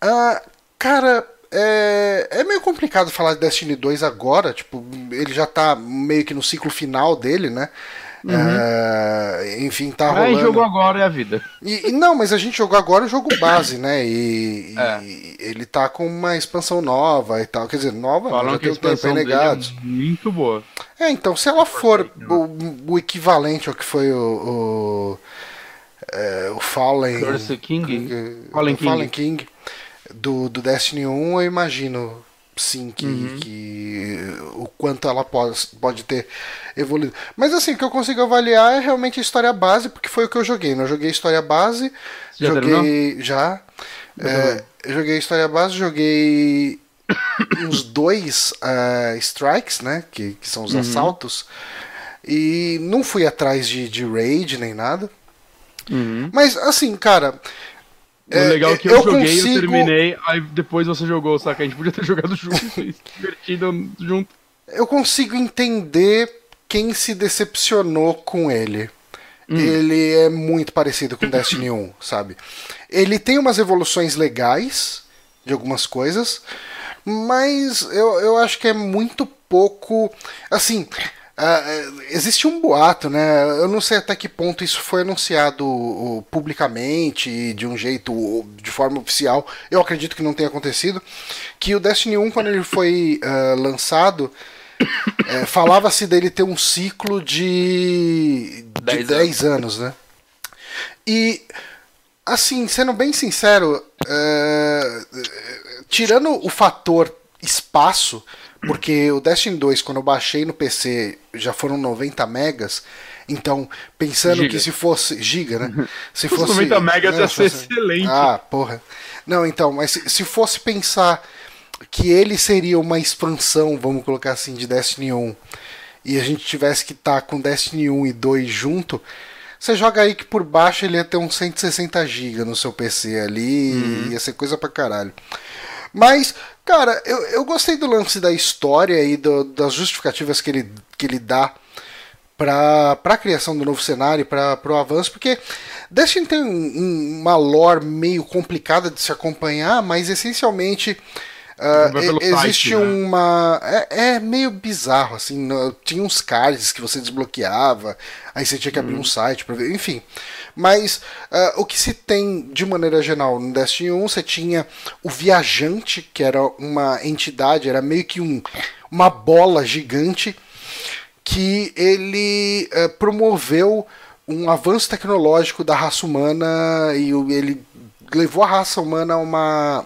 Ah, cara, é, é meio complicado falar de Destiny 2 agora. Tipo, ele já tá meio que no ciclo final dele, né? É, enfim, tá Aí rolando. jogou agora é a vida. E, e não, mas a gente jogou agora o jogo base, né? E, e É. ele tá com uma expansão nova e tal. Quer dizer, nova, Falam já que tem um tempo aí dele é negados. muito boa. É, então, se ela for o, o equivalente ao que foi o. o, é, o Fallen. Curse King? Fallen King. King. do, do Destiny 1, eu imagino sim que, Uhum. que o quanto ela pode, pode ter evoluído. Mas assim, o que eu consigo avaliar é realmente a história base, porque foi o que eu joguei. né? Eu joguei história base, Já joguei já. É, também. eu joguei história base, joguei (coughs) uns dois ah, strikes, né? Que, que são os Uhum. assaltos. E não fui atrás de, de raid nem nada. Uhum. Mas assim, cara. O é, legal é que eu eu, joguei, consigo- eu terminei, aí depois você jogou, saca? A gente podia ter (laughs) jogado junto (laughs) e se divertido junto. eu consigo entender quem se decepcionou com ele. Ele é muito parecido com Destiny 1, (clears throat) sabe? Ele tem umas evoluções legais de algumas coisas, mas eu, eu acho que é muito pouco. Assim, ah, existe um boato, né? Eu não sei até que ponto isso foi anunciado uh, publicamente de um jeito, uh, de forma oficial. Eu acredito que não tenha acontecido. Que o Destiny 1, quando ele foi ah, lançado, (coughs) é, falava-se dele ter um ciclo de, de Dez 10 anos, né? E, assim, sendo bem sincero, é, tirando o fator espaço, porque o Destiny 2, quando eu baixei no PC, já foram 90 megas. Então, pensando Giga. que se fosse. Giga, né? (laughs) Se Os fosse. 90 megas né, ia ser fosse- excelente. Ah, porra. Não, então, mas se, se fosse pensar que ele seria uma expansão, vamos colocar assim, de Destiny 1, e a gente tivesse que estar com Destiny 1 e 2 junto, você joga aí que por baixo ele ia ter uns 160 GB no seu PC ali, Uhum. ia ser coisa pra caralho. Mas, cara, eu, eu gostei do lance da história e do- das justificativas que ele, que ele dá para a criação do novo cenário, para o avanço, porque Destiny tem um- um- uma lore meio complicada de se acompanhar, mas essencialmente e- existe site, né? uma. É, é meio bizarro, assim. no- tinha uns cards que você desbloqueava, aí você tinha que abrir um site para ver, enfim. Mas ah, o que se tem de maneira geral no Destiny 1, você tinha o Viajante, que era uma entidade, era meio que um, uma bola gigante que ele eh, promoveu um avanço tecnológico da raça humana e ele levou a raça humana a uma,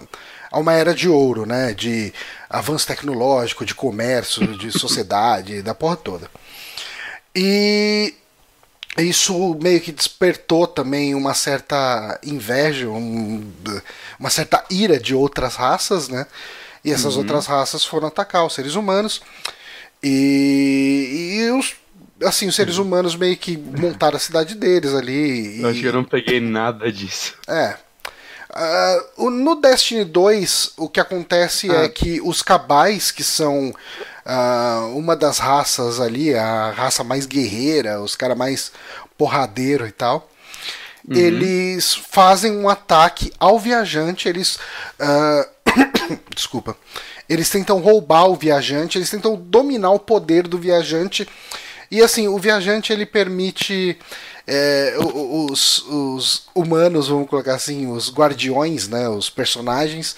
a uma era de ouro, né? De avanço tecnológico, de comércio, de (laughs) sociedade, da porra toda. E isso meio que despertou também uma certa inveja, um- uma certa ira de outras raças, né? E essas outras raças foram atacar os seres humanos. E, e os, assim, os seres humanos meio que montaram a cidade deles ali. Eu acho que eu não peguei nada disso. é. O- no Destiny 2, o que acontece Ah. é que os cabais, que são ah, uma das raças ali, a raça mais guerreira, os caras mais porradeiro e tal, eles fazem um ataque ao viajante, eles. ah, (coughs) desculpa. Eles tentam roubar o viajante, eles tentam dominar o poder do viajante. E assim, o viajante ele permite é, os, os humanos, vamos colocar assim, os guardiões, né, os personagens,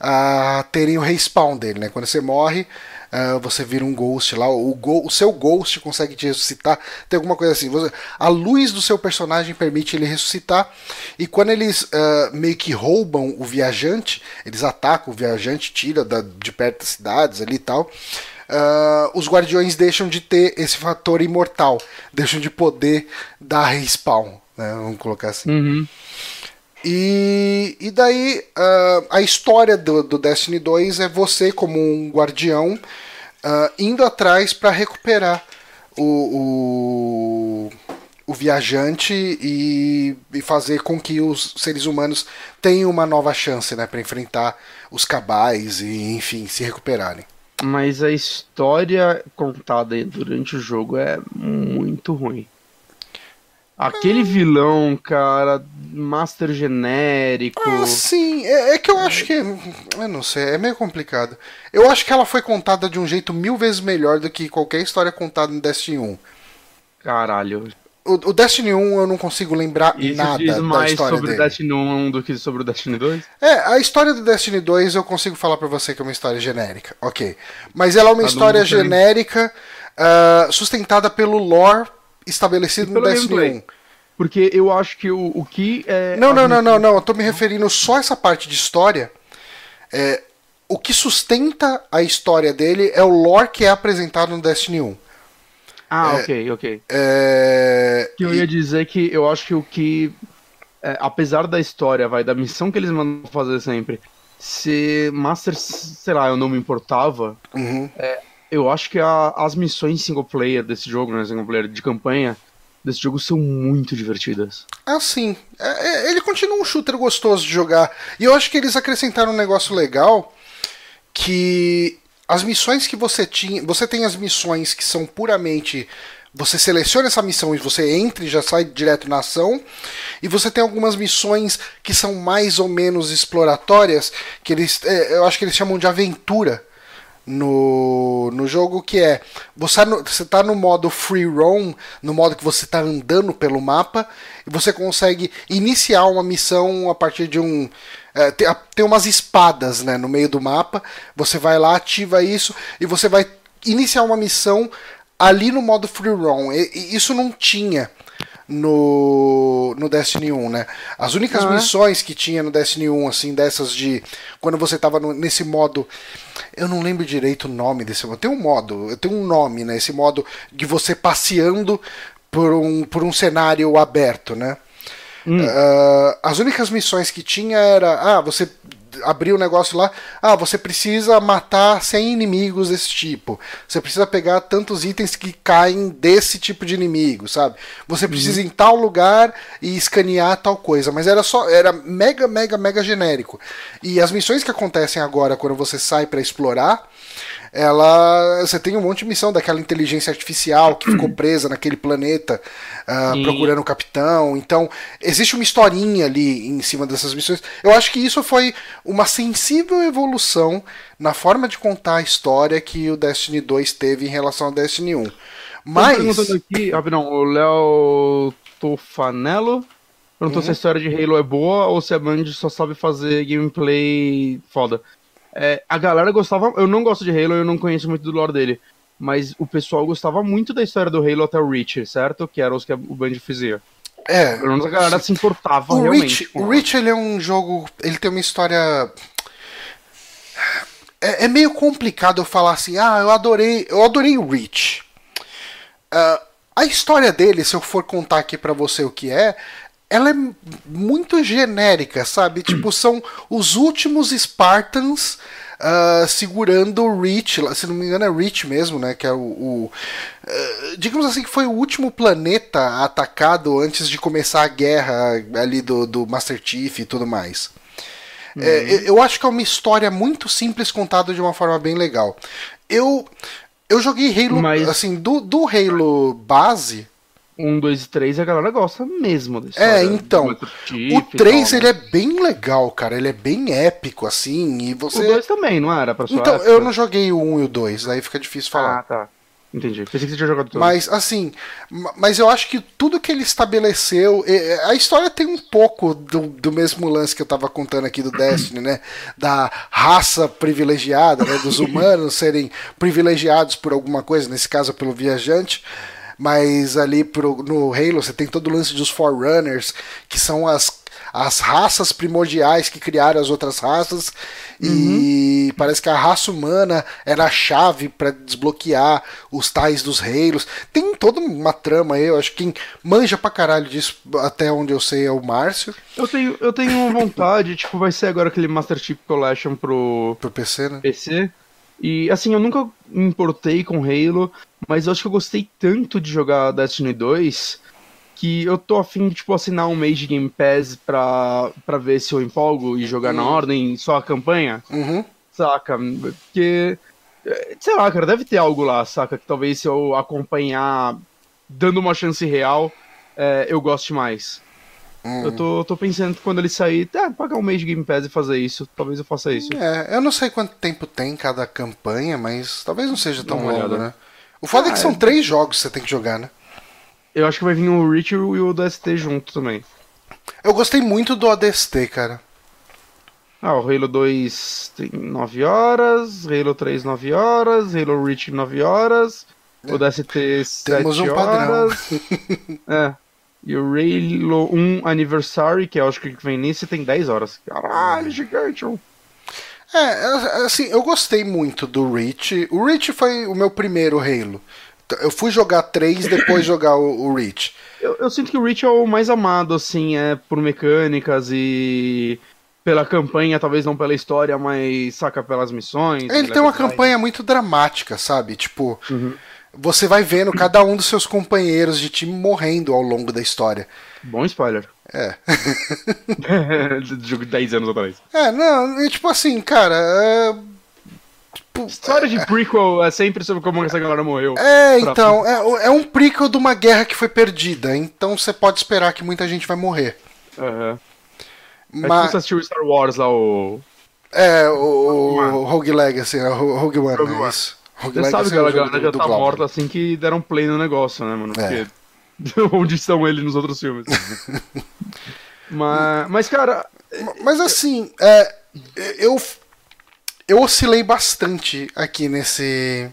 a terem o respawn dele, né? Quando você morre, ah, você vira um ghost lá, o, go- o seu ghost consegue te ressuscitar, tem alguma coisa assim. Você- a luz do seu personagem permite ele ressuscitar, e quando eles ah, meio que roubam o viajante, eles atacam o viajante, tira da- de perto das cidades ali e tal. Ah, os guardiões deixam de ter esse fator imortal, deixam de poder dar respawn, né? Vamos colocar assim. Uhum. E, e daí ah, a história do, do Destiny 2 é você como um guardião ah, indo atrás para recuperar o, o, o viajante e, e fazer com que os seres humanos tenham uma nova chance né, para enfrentar os cabais e enfim se recuperarem. Mas a história contada durante o jogo é muito ruim. Aquele vilão, cara, master genérico. Ah, sim, é, é que eu acho que. Eu não sei, é meio complicado. Eu acho que ela foi contada de um jeito mil vezes melhor do que qualquer história contada no Destiny 1. Caralho. O, o Destiny 1 eu não consigo lembrar Isso nada diz da mais história sobre o dele. Destiny 1 do que sobre o Destiny 2? É, a história do Destiny 2 eu consigo falar pra você que é uma história genérica, ok. Mas ela é uma Tá história genérica, ah, sustentada pelo lore estabelecido no Destiny gameplay. 1. Porque eu acho que o, o que é. Não, não, não, não, não. Eu tô me referindo só a essa parte de história. É, o que sustenta a história dele é o lore que é apresentado no Destiny 1. Ah, ok, ok. É, Que eu e- ia dizer que eu acho que o que. é, apesar da história, vai, da missão que eles mandam fazer sempre, se Master, sei lá, eu não me importava, Uhum. eu acho que a- as missões single player desse jogo, né, single player de campanha, desse jogo são muito divertidas. Assim, é- é- ele continua um shooter gostoso de jogar. E eu acho que eles acrescentaram um negócio legal que as missões que você tinha, você tem as missões que são puramente você seleciona essa missão e você entra e já sai direto na ação. E você tem algumas missões que são mais ou menos exploratórias, que eles, é, eu acho que eles chamam de aventura no, no jogo, que é você tá você tá no modo free roam, no modo que você está andando pelo mapa, e você consegue iniciar uma missão a partir de um. É, tem, tem umas espadas né, no meio do mapa, você vai lá, ativa isso, e você vai iniciar uma missão ali no modo free roam. E, e isso não tinha no, no Destiny 1, né? As únicas Ah, é? missões que tinha no Destiny 1, assim, dessas de. Quando você tava no- nesse modo. Eu não lembro direito o nome desse modo. Tem um modo, tem um nome, né? Esse modo de você passeando por um, por um cenário aberto, né? Ah, as únicas missões que tinha era. Ah, você abriu o negócio lá. Ah, você precisa matar 100 inimigos desse tipo. Você precisa pegar tantos itens que caem desse tipo de inimigo, sabe? Você precisa ir em tal lugar e escanear tal coisa. Mas era só. Era mega, mega, mega genérico. E as missões que acontecem agora quando você sai para explorar ela você tem um monte de missão daquela inteligência artificial que ficou (clears throat) presa naquele planeta Sim. procurando o capitão então existe uma historinha ali em cima dessas missões eu acho que isso foi uma sensível evolução na forma de contar a história que o Destiny 2 teve em relação ao Destiny 1 Tô mas perguntando aqui, (laughs) rapidão, o Léo Tofanello perguntou Uhum. se a história de Halo é boa ou se a Band só sabe fazer gameplay foda. É, a galera gostava, eu não gosto de Halo, eu não conheço muito do lore dele, mas o pessoal gostava muito da história do Halo até o Reach, certo? Que eram os que o Band fazia. é Pelo menos a galera se importava O realmente. Reach, o. Reach ele é um jogo. Ele tem uma história. É, é meio complicado eu falar assim, ah, eu adorei. Eu adorei o Reach. Ah, a história dele, se eu for contar aqui pra você o que é, ela é muito genérica, sabe? (clears throat) Tipo, são os últimos Spartans ah, segurando o Reach, se não me engano é Reach mesmo, né? Que é o. o, ah, digamos assim que foi o último planeta atacado antes de começar a guerra ali do, do Master Chief e tudo mais. É, eu- eu acho que é uma história muito simples contada de uma forma bem legal. Eu eu joguei Halo, Mas- assim, do, do Halo base, Um, dois e três, a galera gosta mesmo dessa É, então, o e 3 tal, ele né? é bem legal, cara. Ele é bem épico, assim, e O você... 2 também, não era? Pra sua Então, época? eu não joguei o 1 e o 2, aí fica difícil falar. Ah, tá. Entendi. Pensei que você tinha jogado todos. Mas, assim, ma- mas eu acho que tudo que ele estabeleceu. A história tem um pouco do, do mesmo lance que eu tava contando aqui do (clears throat) Destiny, né? Da raça privilegiada, né? Dos (laughs) humanos serem privilegiados por alguma coisa, nesse caso pelo viajante. Mas ali pro, no Halo você tem todo o lance dos Forerunners, que são as, as raças primordiais que criaram as outras raças. E parece que a raça humana era a chave para desbloquear os tais dos Halos. Tem toda uma trama aí, eu acho que quem manja pra caralho disso, até onde eu sei, é o Márcio, Eu tenho, eu tenho vontade, (laughs) tipo, vai ser agora aquele Master Chief Collection pro pro PC, né? PC. E assim, eu nunca me importei com Halo, mas eu acho que eu gostei tanto de jogar Destiny 2 que eu tô afim de, tipo, assinar um mês de Game Pass pra, pra ver se eu empolgo e jogar na ordem só a campanha, Uhum. saca? Porque, sei lá, cara, deve ter algo lá, saca? Que talvez se eu acompanhar dando uma chance real, eh, eu goste mais. Hum. Eu tô, tô pensando que quando ele sair, é, pagar um mês de Game Pass e fazer isso. Talvez eu faça isso. É, eu não sei quanto tempo tem cada campanha, mas talvez não seja tão longo, né? O foda é Ah, que são é. três jogos que você tem que jogar, né? Eu acho que vai vir o Reach e o DST junto também. Eu gostei muito do ADST, cara. Ah, o Halo 2 tem 9 horas, Halo 3 9 horas, Halo Reach 9 horas, o DST 7 Temos um padrão. horas. (laughs) é. E o Halo 1 Anniversary, que eu acho que vem nisso, tem 10 horas. Caralho, gigante. ó. É, assim, eu gostei muito do Reach. O Reach foi o meu primeiro Halo. Eu fui jogar 3 (coughs) depois jogar o, o Reach. Eu, eu, sinto que o Reach é o mais amado, assim, é por mecânicas e pela campanha, talvez não pela história, mas saca pelas missões. Ele tem uma campanha muito dramática, sabe? Tipo, uhum. Você vai vendo cada um dos seus companheiros de time morrendo ao longo da história. Bom spoiler. É. (laughs) Jogo de 10 anos atrás. É, não, e tipo assim, cara. É... História de prequel é sempre sobre como essa galera morreu. É, então, é, é um prequel de uma guerra que foi perdida. Então você pode esperar que muita gente vai morrer. Uhum. Mas... É tipo você assistiu Star Wars lá, o. É, o, o Rogue Legacy, é, o Rogue One, Rogue né? Isso. Você sabe que a galera já tá morta assim que deram play no negócio, né, mano? É. Porque... (laughs) Onde estão eles nos outros filmes? (laughs) mas, mas, cara. Mas assim, é, eu eu oscilei bastante aqui nesse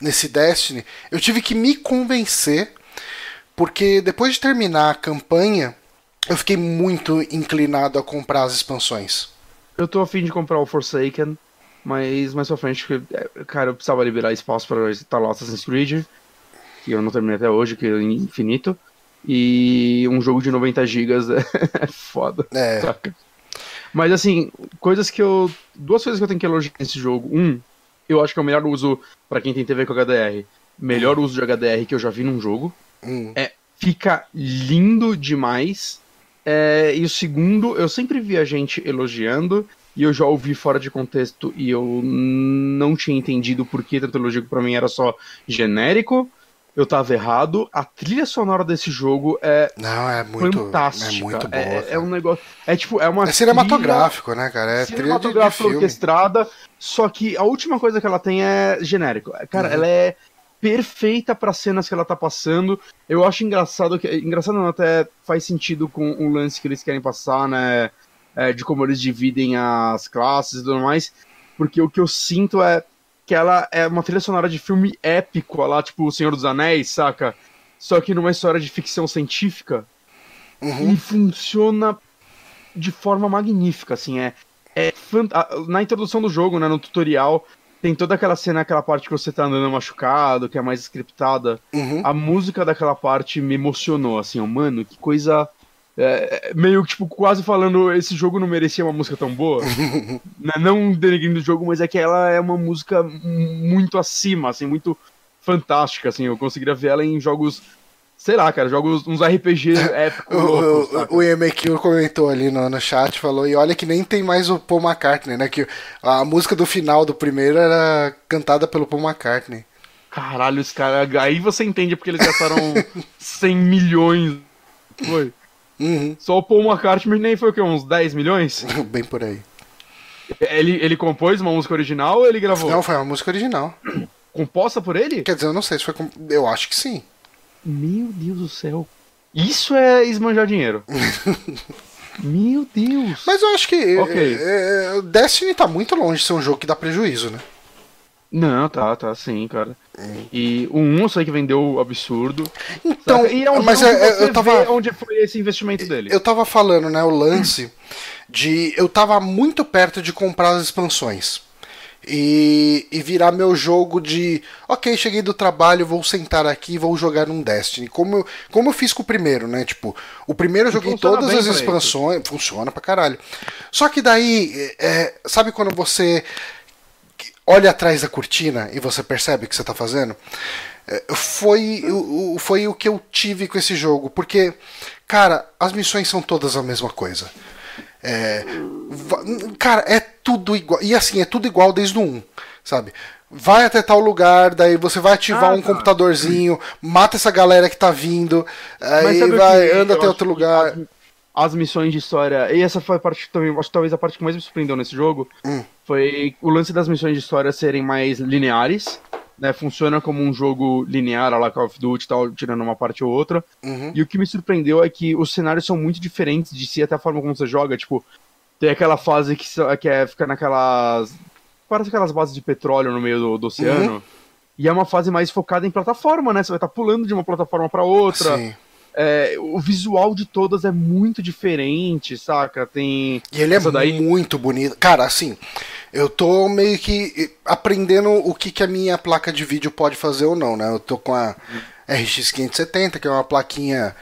nesse Destiny. Eu tive que me convencer porque depois de terminar a campanha, eu fiquei muito inclinado a comprar as expansões. Eu tô afim de comprar o Forsaken, mas mais pra frente, é, cara, eu precisava liberar espaço para instalar Assassin's Creed, que eu não terminei até hoje, que é infinito. E um jogo de 90 GB (laughs) é foda. É. Saca? Mas assim, coisas que eu. Duas coisas que eu tenho que elogiar nesse jogo. Um, eu acho que é o melhor uso para quem tem TV com HDR. Melhor uso de HDR que eu já vi num jogo. Hum. É, fica lindo demais. É, e o segundo, eu sempre vi a gente elogiando. E eu já ouvi fora de contexto e eu não tinha entendido por que pra mim era só genérico eu tava errado. A trilha sonora desse jogo é, Não, é muito, fantástica. É muito boa. É, é, um negócio. É tipo, é uma. É cinematográfico, né, cara? É cinematográfico orquestrada. Só que a última coisa que ela tem é genérico. Cara, uhum. ela é perfeita para cenas que ela tá passando. Eu acho engraçado que engraçado não, até faz sentido com o lance que eles querem passar, né, é, de como eles dividem as classes e tudo mais, porque o que eu sinto é que ela é uma trilha sonora de filme épico, lá, tipo O Senhor dos Anéis, saca? Só que numa história de ficção científica. Uhum. E funciona de forma magnífica, assim, é, é fant... Na introdução do jogo, né, no tutorial, tem toda aquela cena, aquela parte que você tá andando machucado, que é mais scriptada. Uhum. A música daquela parte me emocionou, assim, mano, que coisa é, meio tipo quase falando esse jogo não merecia uma música tão boa (laughs) né, não denegrindo o jogo mas é que ela é uma música muito acima assim muito fantástica assim eu conseguiria ver ela em jogos sei lá cara jogos uns RPG épicos o, loucos, (laughs) o, o EMQ comentou ali no, no chat falou e olha que nem tem mais o Paul McCartney né que a música do final do primeiro era cantada pelo Paul McCartney Caralho, os caras. Aí você entende porque eles gastaram (laughs) 100 milhões. Foi. Uhum. Só o Paul McCartney nem foi o quê? Uns 10 milhões? (laughs) Bem por aí. Ele, ele compôs uma música original ou ele gravou? Não, foi uma música original. (clears throat) Composta por ele? Quer dizer, eu não sei se foi. Eu acho que sim. Meu Deus do céu. Isso é esmanjar dinheiro. (laughs) Meu Deus. Mas eu acho que okay. é, é, Destiny tá muito longe de ser um jogo que dá prejuízo, né? Não, tá, tá sim, cara. Hum. E o 1 eu sei que vendeu absurdo. Então, e é um mas é, eu tava onde foi esse investimento dele. Eu tava falando, né, o lance de eu tava muito perto de comprar as expansões. E, e virar meu jogo de ok, cheguei do trabalho, vou sentar aqui e vou jogar um Destiny. Como eu, como eu fiz com o primeiro, né? Tipo, o primeiro eu joguei todas as expansões, funciona pra caralho. Só que daí, é, sabe quando você olha atrás da cortina e você percebe o que você está fazendo. É, foi, foi o que eu tive com esse jogo, porque, cara, as missões são todas a mesma coisa. É, cara, é tudo igual. E assim, é tudo igual desde o 1, sabe? Vai até tal lugar, daí você vai ativar ah, um tá. computadorzinho, mata essa galera que tá vindo, aí vai, anda até outro lugar. As, as, missões de história. E essa foi a parte também, acho que talvez a parte que mais me surpreendeu nesse jogo. Hum foi o lance das missões de história serem mais lineares, né? Funciona como um jogo linear, a la Call of Duty, tal, tirando uma parte ou outra. Uhum. E o que me surpreendeu é que os cenários são muito diferentes de si, até a forma como você joga. Tipo, tem aquela fase que, que é ficar naquelas. Parece aquelas bases de petróleo no meio do, do oceano. Uhum. E é uma fase mais focada em plataforma, né? Você vai estar tá pulando de uma plataforma para outra. Sim. É, o visual de todas é muito diferente, saca? Tem. E ele é daí... muito bonito. Cara, assim, Eu tô meio que aprendendo o que, que a minha placa de vídeo pode fazer ou não, né? Eu tô com a RX 570, que é uma plaquinha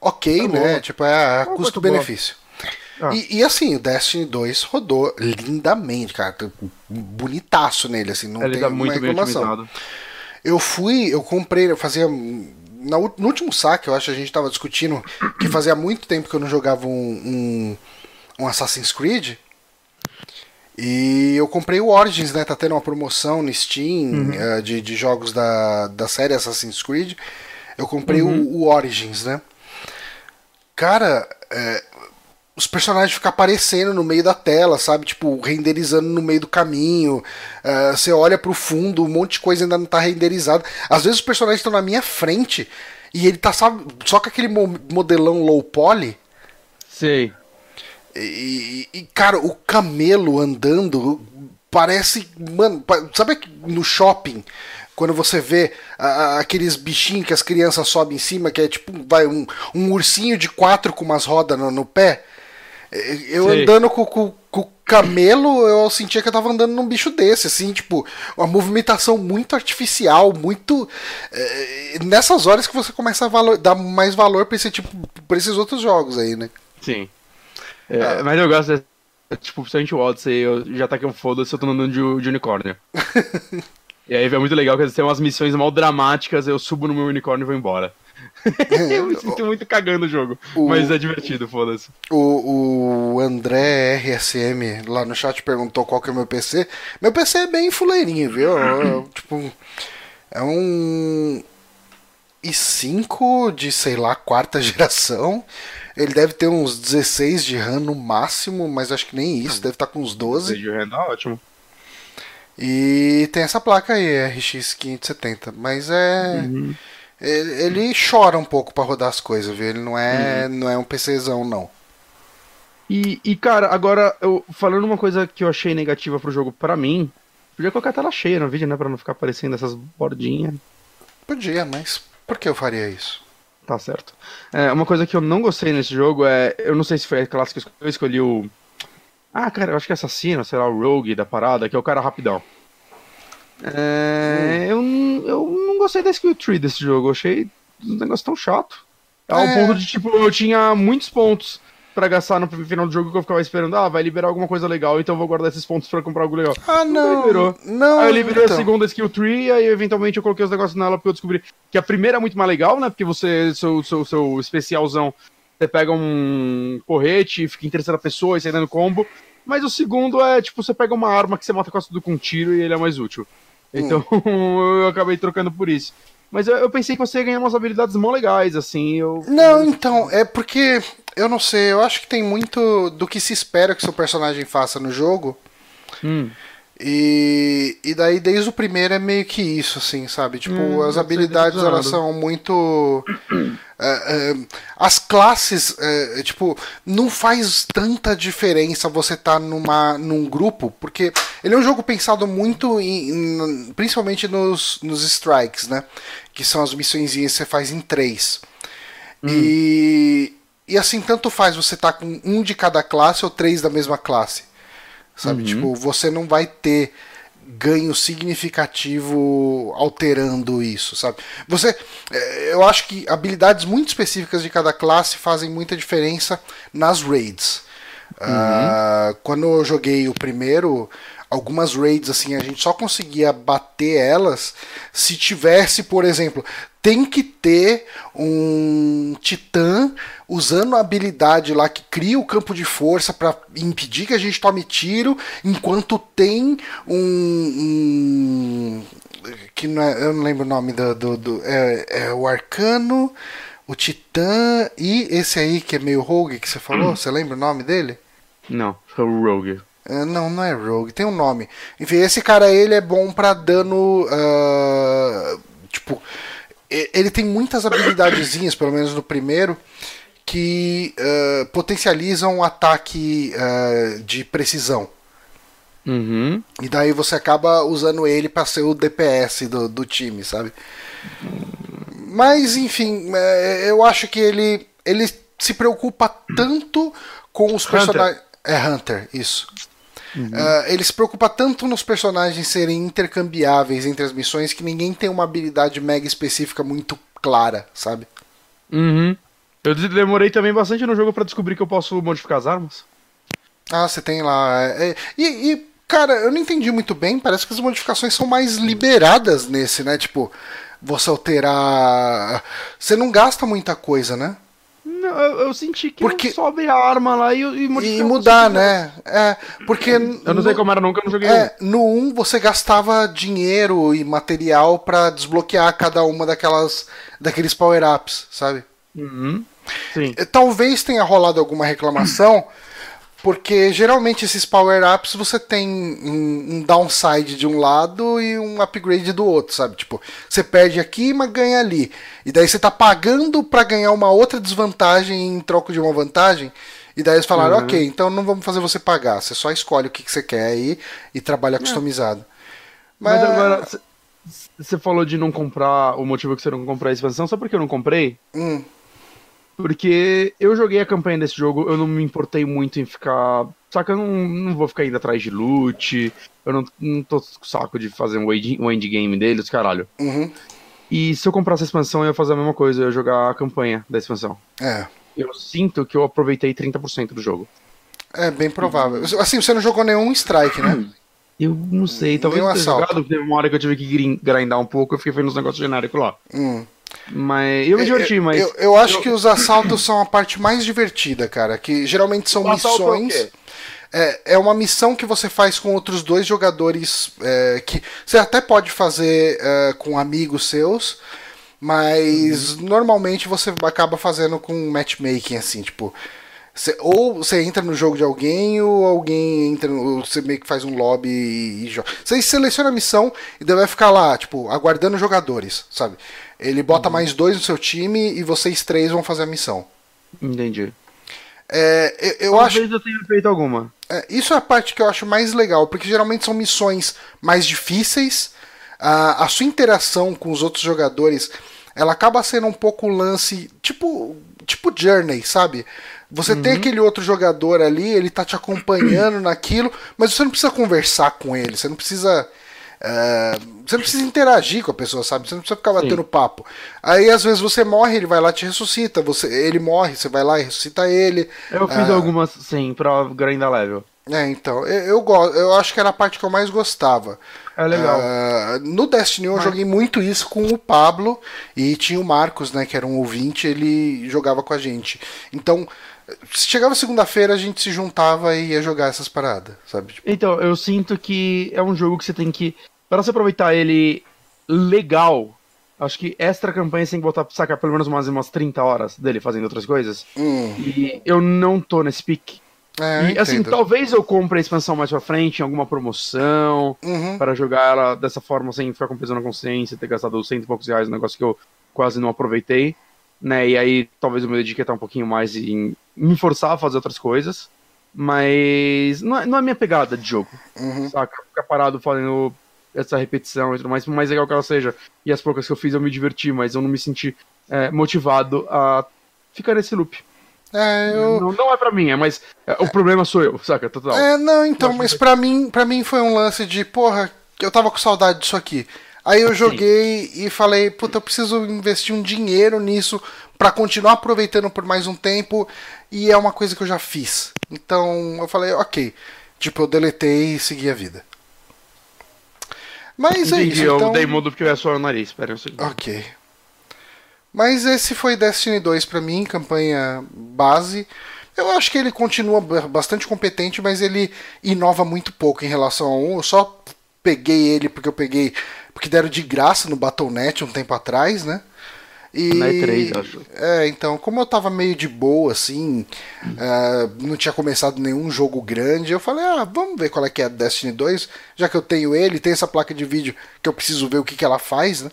ok, É né? Tipo, é a boa, custo-benefício. Ah. E, e assim, o Destiny 2 rodou lindamente, cara. Bonitaço nele, assim, não Ele tem tá uma muito bem reclamação. Eu fui, eu comprei, eu fazia. Na no último saque, eu acho que a gente tava discutindo que fazia muito tempo que eu não jogava um, um, um Assassin's Creed. E eu comprei o Origins, né? Tá tendo uma promoção no Steam eh, de, de jogos da, da série Assassin's Creed. Eu comprei o, o Origins, né? Cara, é, os personagens ficam aparecendo no meio da tela, sabe? Tipo, renderizando no meio do caminho. É, você olha pro fundo, um monte de coisa ainda não tá renderizado. Às vezes os personagens estão na minha frente e ele tá, sabe, só com aquele mo- modelão low poly. Sei. E, e, cara, o camelo andando parece. Mano, sabe no shopping? Quando você vê aqueles bichinhos que as crianças sobem em cima, que é tipo vai, um, um ursinho de quatro com umas rodas no, no pé. É, Eu Sei. andando com, com, com o camelo, eu sentia que eu tava andando num bicho desse, assim, tipo, uma movimentação muito artificial, muito. é, nessas horas que você começa a valor- dar mais valor pra esse tipo, pra esses outros jogos aí, né? Sim. É, Ah. Mas eu gosto, é, tipo, principalmente o Odyssey, eu já tá aqui um foda-se, eu tô andando de, de unicórnio. (laughs) e aí é muito legal que às vezes tem umas missões mal dramáticas, eu subo no meu unicórnio e vou embora. (laughs) eu me sinto muito cagando o jogo, O- mas é divertido, foda-se. O, o André RSM lá no chat perguntou qual que é o meu PC. Meu PC é bem fuleirinho, viu? Eu, tipo, é um i5 de, sei lá, quarta geração. Ele deve ter uns 16 de RAM no máximo, mas acho que nem isso, deve estar com uns 12. Vídeo renda ótimo. E tem essa placa aí, RX 570, mas é ele, ele chora um pouco pra rodar as coisas, viu? Ele não é, não é um PCzão não. E, e, cara, agora, eu falando uma coisa que eu achei negativa pro jogo pra mim, podia colocar a tela cheia no vídeo, né, pra não ficar aparecendo essas bordinhas. Podia, mas por que eu faria isso? Tá certo. É, uma coisa que eu não gostei nesse jogo é. Eu não sei se foi a classe que eu escolhi, eu escolhi o. Ah, cara, eu acho que é assassino, sei lá, o Rogue da parada, que é o cara rapidão. É, eu, eu não gostei da skill tree desse jogo, eu achei um negócio tão chato. Ao É. ponto de, tipo, eu tinha muitos pontos pra gastar no final do jogo que eu ficava esperando, ah, vai liberar alguma coisa legal, então eu vou guardar esses pontos pra comprar algo legal. Ah, não. liberou. Não. Aí eu liberei então. a segunda skill tree, aí eventualmente eu coloquei os negócios nela porque eu descobri que a primeira é muito mais legal, né? Porque você, seu, seu, seu especialzão, você pega um porrete e fica em terceira pessoa e sai dando combo. Mas o segundo é, tipo, você pega uma arma que você mata quase tudo com um tiro e ele é mais útil. Então (laughs) eu acabei trocando por isso. Mas eu, eu pensei que você ia ganhar umas habilidades mó legais, assim. Eu... Não, então, é porque eu não sei, eu acho que tem muito do que se espera que seu personagem faça no jogo. Hum. E, e daí desde o primeiro é meio que isso, assim, sabe? Tipo, Hum, as habilidades elas são muito. É, é, as classes, é, tipo, não faz tanta diferença você tá numa, num grupo, porque ele é um jogo pensado muito em, principalmente nos, nos strikes, né? Que são as missõezinhas que você faz em três. E, e assim, tanto faz você tá com um de cada classe ou três da mesma classe. Sabe? Tipo, você não vai ter ganho significativo alterando isso, sabe? Você, eh, eu acho que habilidades muito específicas de cada classe fazem muita diferença nas raids. Ah, quando eu joguei o primeiro, algumas raids assim a gente só conseguia bater elas se tivesse, por exemplo, tem que ter um titã usando a habilidade lá que cria o campo de força para impedir que a gente tome tiro, enquanto tem um, um- que não é, eu não lembro o nome do, do, do- é, é o arcano, o titã e esse aí que é meio rogue que você falou, você lembra o nome dele? Não, foi o Rogue. É, não, não é Rogue, tem um nome. Enfim, esse cara ele é bom pra dano. ah, tipo, ele tem muitas habilidadezinhas, pelo menos no primeiro, que ah, potencializam o ataque ah, de precisão. Uhum. E daí você acaba usando ele pra ser o DPS do, do time, sabe? Mas, enfim, é, eu acho que ele, ele se preocupa tanto com os personagens. É Hunter, isso. Uhum. Uh, ele se preocupa tanto nos personagens serem intercambiáveis entre as missões que ninguém tem uma habilidade mega específica muito clara, sabe? Uhum. Eu demorei também bastante no jogo para descobrir que eu posso modificar as armas. Ah, você tem lá. É, é, e, e, cara, eu não entendi muito bem. Parece que as modificações são mais liberadas nesse, né? Tipo, você alterar. Você não gasta muita coisa, né? Eu, eu, senti que porque... sobe a arma lá e, e, e mudar, né? É, porque. Eu não no, sei como era nunca, eu não joguei. É, no 1 você gastava dinheiro e material para desbloquear cada uma daquelas. daqueles power-ups, sabe? Uhum. Sim. Talvez tenha rolado alguma reclamação. Porque geralmente esses power-ups você tem um, um, downside de um lado e um upgrade do outro, sabe? Tipo, você perde aqui, mas ganha ali. E daí você tá pagando para ganhar uma outra desvantagem em troco de uma vantagem. E daí eles falaram, uhum. ok, então não vamos fazer você pagar. Você só escolhe o que, que você quer aí e trabalha é. customizado. Mas, mas agora, você falou de não comprar, o motivo que você não comprou a expansão, sabe por que eu não comprei? Hum. Porque eu joguei a campanha desse jogo, eu não me importei muito em ficar. Saca, eu não, não vou ficar indo atrás de loot, eu não, não tô com saco de fazer um, endgame deles, caralho. Uhum. E se eu comprasse a expansão, eu ia fazer a mesma coisa, eu ia jogar a campanha da expansão. É. Eu sinto que eu aproveitei 30% do jogo. É bem provável. Assim, você não jogou nenhum strike, né? (clears throat) Eu não sei, talvez eu tenha jogado, teve uma hora que eu tive que grindar um pouco, eu fiquei fazendo uns negócios genéricos lá. Hum. Mas eu me diverti, mas. Eu, eu acho eu... que os assaltos são a parte mais divertida, cara. Que geralmente são o missões. É, é uma missão que você faz com outros dois jogadores. É, que você até pode fazer é, com amigos seus. Mas uhum. normalmente você acaba fazendo com matchmaking, assim, tipo. Cê, ou você entra no jogo de alguém, ou alguém entra. Ou você meio que faz um lobby e, e joga. Você seleciona a missão e daí vai ficar lá, tipo, aguardando jogadores, sabe? Ele bota uhum. mais dois no seu time e vocês três vão fazer a missão. Entendi. É, eu, eu Talvez acho. eu tenha feito alguma. É, isso é a parte que eu acho mais legal, porque geralmente são missões mais difíceis. A, a sua interação com os outros jogadores ela acaba sendo um pouco lance tipo tipo Journey, sabe? Você uhum. tem aquele outro jogador ali, ele tá te acompanhando (clears throat) naquilo, mas você não precisa conversar com ele, você não precisa é, você não precisa interagir com a pessoa, sabe? Você não precisa ficar batendo Sim. papo. Aí às vezes você morre, ele vai lá te ressuscita. Você, ele morre, você vai lá e ressuscita ele. Eu fiz é... algumas, sim, pra grindar level. É, então, eu, eu, gosto, eu acho que era a parte que eu mais gostava. É legal. Uh, no Destiny eu Mas... joguei muito isso com o Pablo e tinha o Marcos, né, que era um ouvinte, ele jogava com a gente. Então, chegava segunda-feira, a gente se juntava e ia jogar essas paradas, sabe? Tipo... Então, eu sinto que é um jogo que você tem que. Para você aproveitar ele legal, acho que extra campanha você tem que botar, sacar pelo menos umas, umas 30 horas dele fazendo outras coisas. Hum. E eu não tô nesse pique. É, e assim, talvez eu compre a expansão mais pra frente, em alguma promoção, uhum. para jogar ela dessa forma sem ficar com peso na consciência, ter gastado cento e poucos reais, um negócio que eu quase não aproveitei né? E aí talvez eu me dedique a estar um pouquinho mais em me forçar a fazer outras coisas. Mas não é, não é minha pegada de jogo. Uhum. Saca? Ficar parado fazendo essa repetição e tudo mais, por mais legal que ela seja. E as poucas que eu fiz eu me diverti, mas eu não me senti é, motivado a ficar nesse loop. É, eu... não, não é pra mim, é, mas é, o problema sou eu, saca? Total. É, não, então, mas pra mim, pra mim foi um lance de, porra, eu tava com saudade disso aqui. Aí eu joguei Sim. e falei, puta, eu preciso investir um dinheiro nisso para continuar aproveitando por mais um tempo e é uma coisa que eu já fiz. Então eu falei, ok. Tipo, eu deletei e segui a vida. Mas é Entendi, é isso. Eu então... dei mudo porque eu ia suar o nariz, espera um segundo. Ok. Mas esse foi Destiny 2 para mim, campanha base. Eu acho que ele continua bastante competente, mas ele inova muito pouco em relação a um. Eu só peguei ele porque eu peguei porque deram de graça no Battle.net um tempo atrás, né? E, Na E3, acho. É, então, como eu tava meio de boa, assim, uh, não tinha começado nenhum jogo grande, eu falei, ah, vamos ver qual é que é Destiny 2, já que eu tenho ele, tem essa placa de vídeo que eu preciso ver o que, que ela faz, né?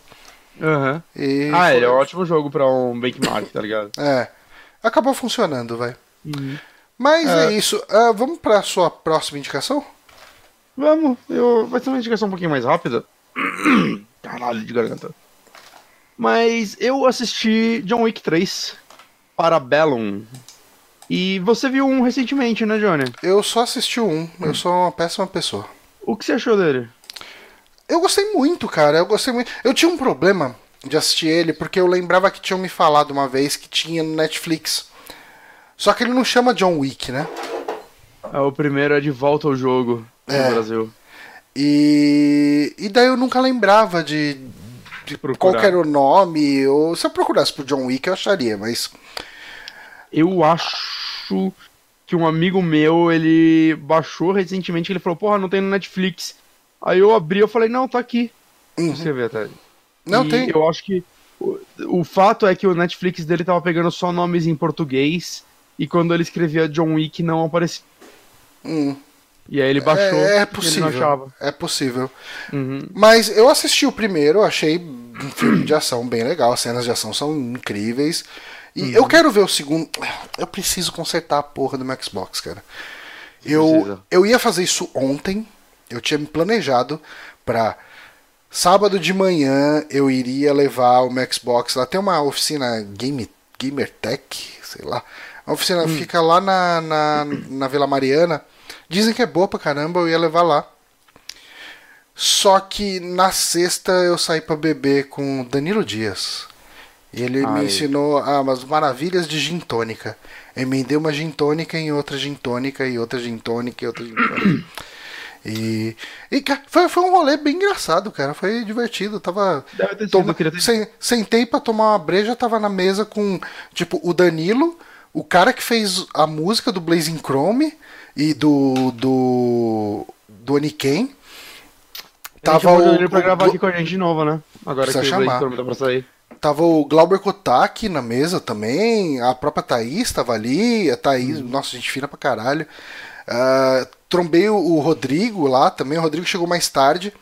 Uhum. E ah, foi... ele é um ótimo jogo pra um benchmark, tá ligado? (laughs) é. Acabou funcionando, vai. Uhum. Mas é, é isso. Uh, vamos pra sua próxima indicação? Vamos. Eu... Vai ser uma indicação um pouquinho mais rápida. (clears throat) Caralho de garganta. Mas eu assisti John Wick 3 para Bellum. E você viu um recentemente, né, Johnny? Eu só assisti um, eu sou uma péssima pessoa. O que você achou dele? Eu gostei muito, cara. Eu gostei muito. Eu tinha um problema de assistir ele porque eu lembrava que tinham me falado uma vez que tinha no Netflix. Só que ele não chama John Wick, né? É, o primeiro é de volta ao jogo no É. Brasil. E, e daí eu nunca lembrava de, de qual era o nome. Ou se eu procurasse por John Wick eu acharia, mas Eu acho que um amigo meu, ele baixou recentemente, ele falou, porra, não tem no Netflix. Aí eu abri, eu falei, não, tá aqui. Uhum. Vou escrever até. não E tem. Eu acho que o, o fato é que o Netflix dele tava pegando só nomes em português e quando ele escrevia John Wick não aparecia. Hum. E aí ele baixou é, é porque ele não possível. achava. É possível. Uhum. Mas eu assisti o primeiro, achei um filme de ação bem legal, as cenas de ação são incríveis. E Uhum. eu quero ver o segundo. Eu preciso consertar a porra do meu Xbox, cara. Eu, Precisa. eu ia fazer isso ontem, eu tinha me planejado pra sábado de manhã eu iria levar o meu Xbox. Lá tem uma oficina Game, GamerTech, sei lá. A oficina Hum. fica lá na, na, na Vila Mariana. Dizem que é boa pra caramba, eu ia levar lá. Só que na sexta eu saí pra beber com o Danilo Dias. E ele me Ai. ensinou ah, umas maravilhas de gin tônica. Emendei uma gin tônica em outra gin tônica e outra gin tônica e outra gin tônica. (coughs) E, e foi, foi um rolê bem engraçado, cara. Foi divertido. Tava. Sido, toma- ter- sen- sentei pra tomar uma breja, tava na mesa com, tipo, o Danilo, o cara que fez a música do Blazing Chrome e do. do. do gente Tava o, ele pra gravar o- aqui com a gente de novo, né? Agora Precisa que chamar. o tá pra sair. Tava o Glauber Kotak na mesa também, a própria Thaís tava ali, a Thaís, nossa, gente fina pra caralho. Ah, trombei o, o Rodrigo lá também, o Rodrigo chegou mais tarde.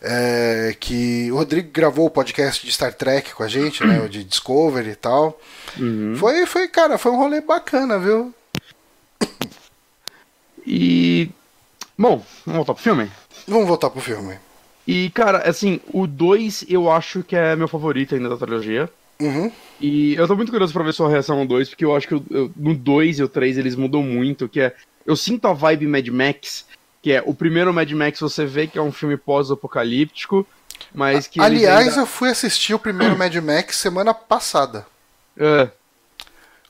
é, que o Rodrigo gravou o podcast de Star Trek com a gente, né? (clears throat) O de Discovery e tal. Uhum. Foi, foi, cara, foi um rolê bacana, viu? E. Bom, vamos voltar pro filme? Vamos voltar pro filme. E, cara, assim, o 2 eu acho que é meu favorito ainda da trilogia. Uhum. E eu tô muito curioso pra ver sua reação ao 2, porque eu acho que eu- eu- no 2 e o 3 eles mudam muito, que é... Eu sinto a vibe Mad Max, que é o primeiro Mad Max você vê que é um filme pós-apocalíptico, mas que Aliás, ainda- eu fui assistir o primeiro Mad Max semana passada. É,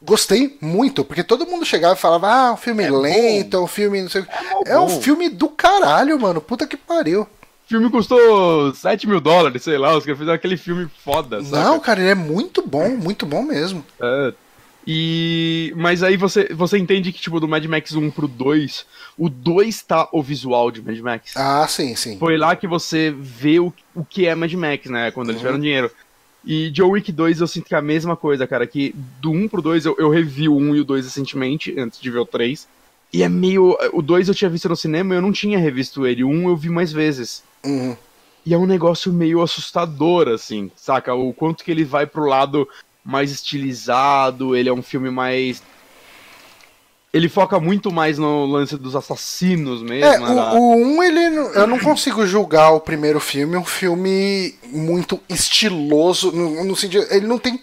Gostei muito, porque todo mundo chegava e falava, ah, um filme lento, é um filme não sei o quê. É um bom. filme do caralho, mano. Puta que pariu. o filme custou 7 mil dólares, sei lá, os caras fizeram aquele filme foda, sabe? Não, cara, ele é muito bom, muito bom mesmo. É. E. Mas aí você, você entende que, tipo, do Mad Max 1 pro 2, o 2 tá o visual de Mad Max. Ah, sim, sim. Foi lá que você vê o, o que é Mad Max, né? Quando eles Uhum. tiveram dinheiro. E John Wick 2 eu sinto que é a mesma coisa, cara. Que do 1 pro 2 eu, eu revi o 1 e o 2 recentemente, antes de ver o 3. E é meio. O 2 eu tinha visto no cinema e eu não tinha revisto ele. O 1 eu vi mais vezes. Uhum. E é um negócio meio assustador, assim, saca? O quanto que ele vai pro lado mais estilizado, ele é um filme mais. Ele foca muito mais no lance dos assassinos mesmo. É, da- o, o 1, ele, eu não consigo julgar o primeiro filme, um filme muito estiloso, no, no sentido, ele não tem...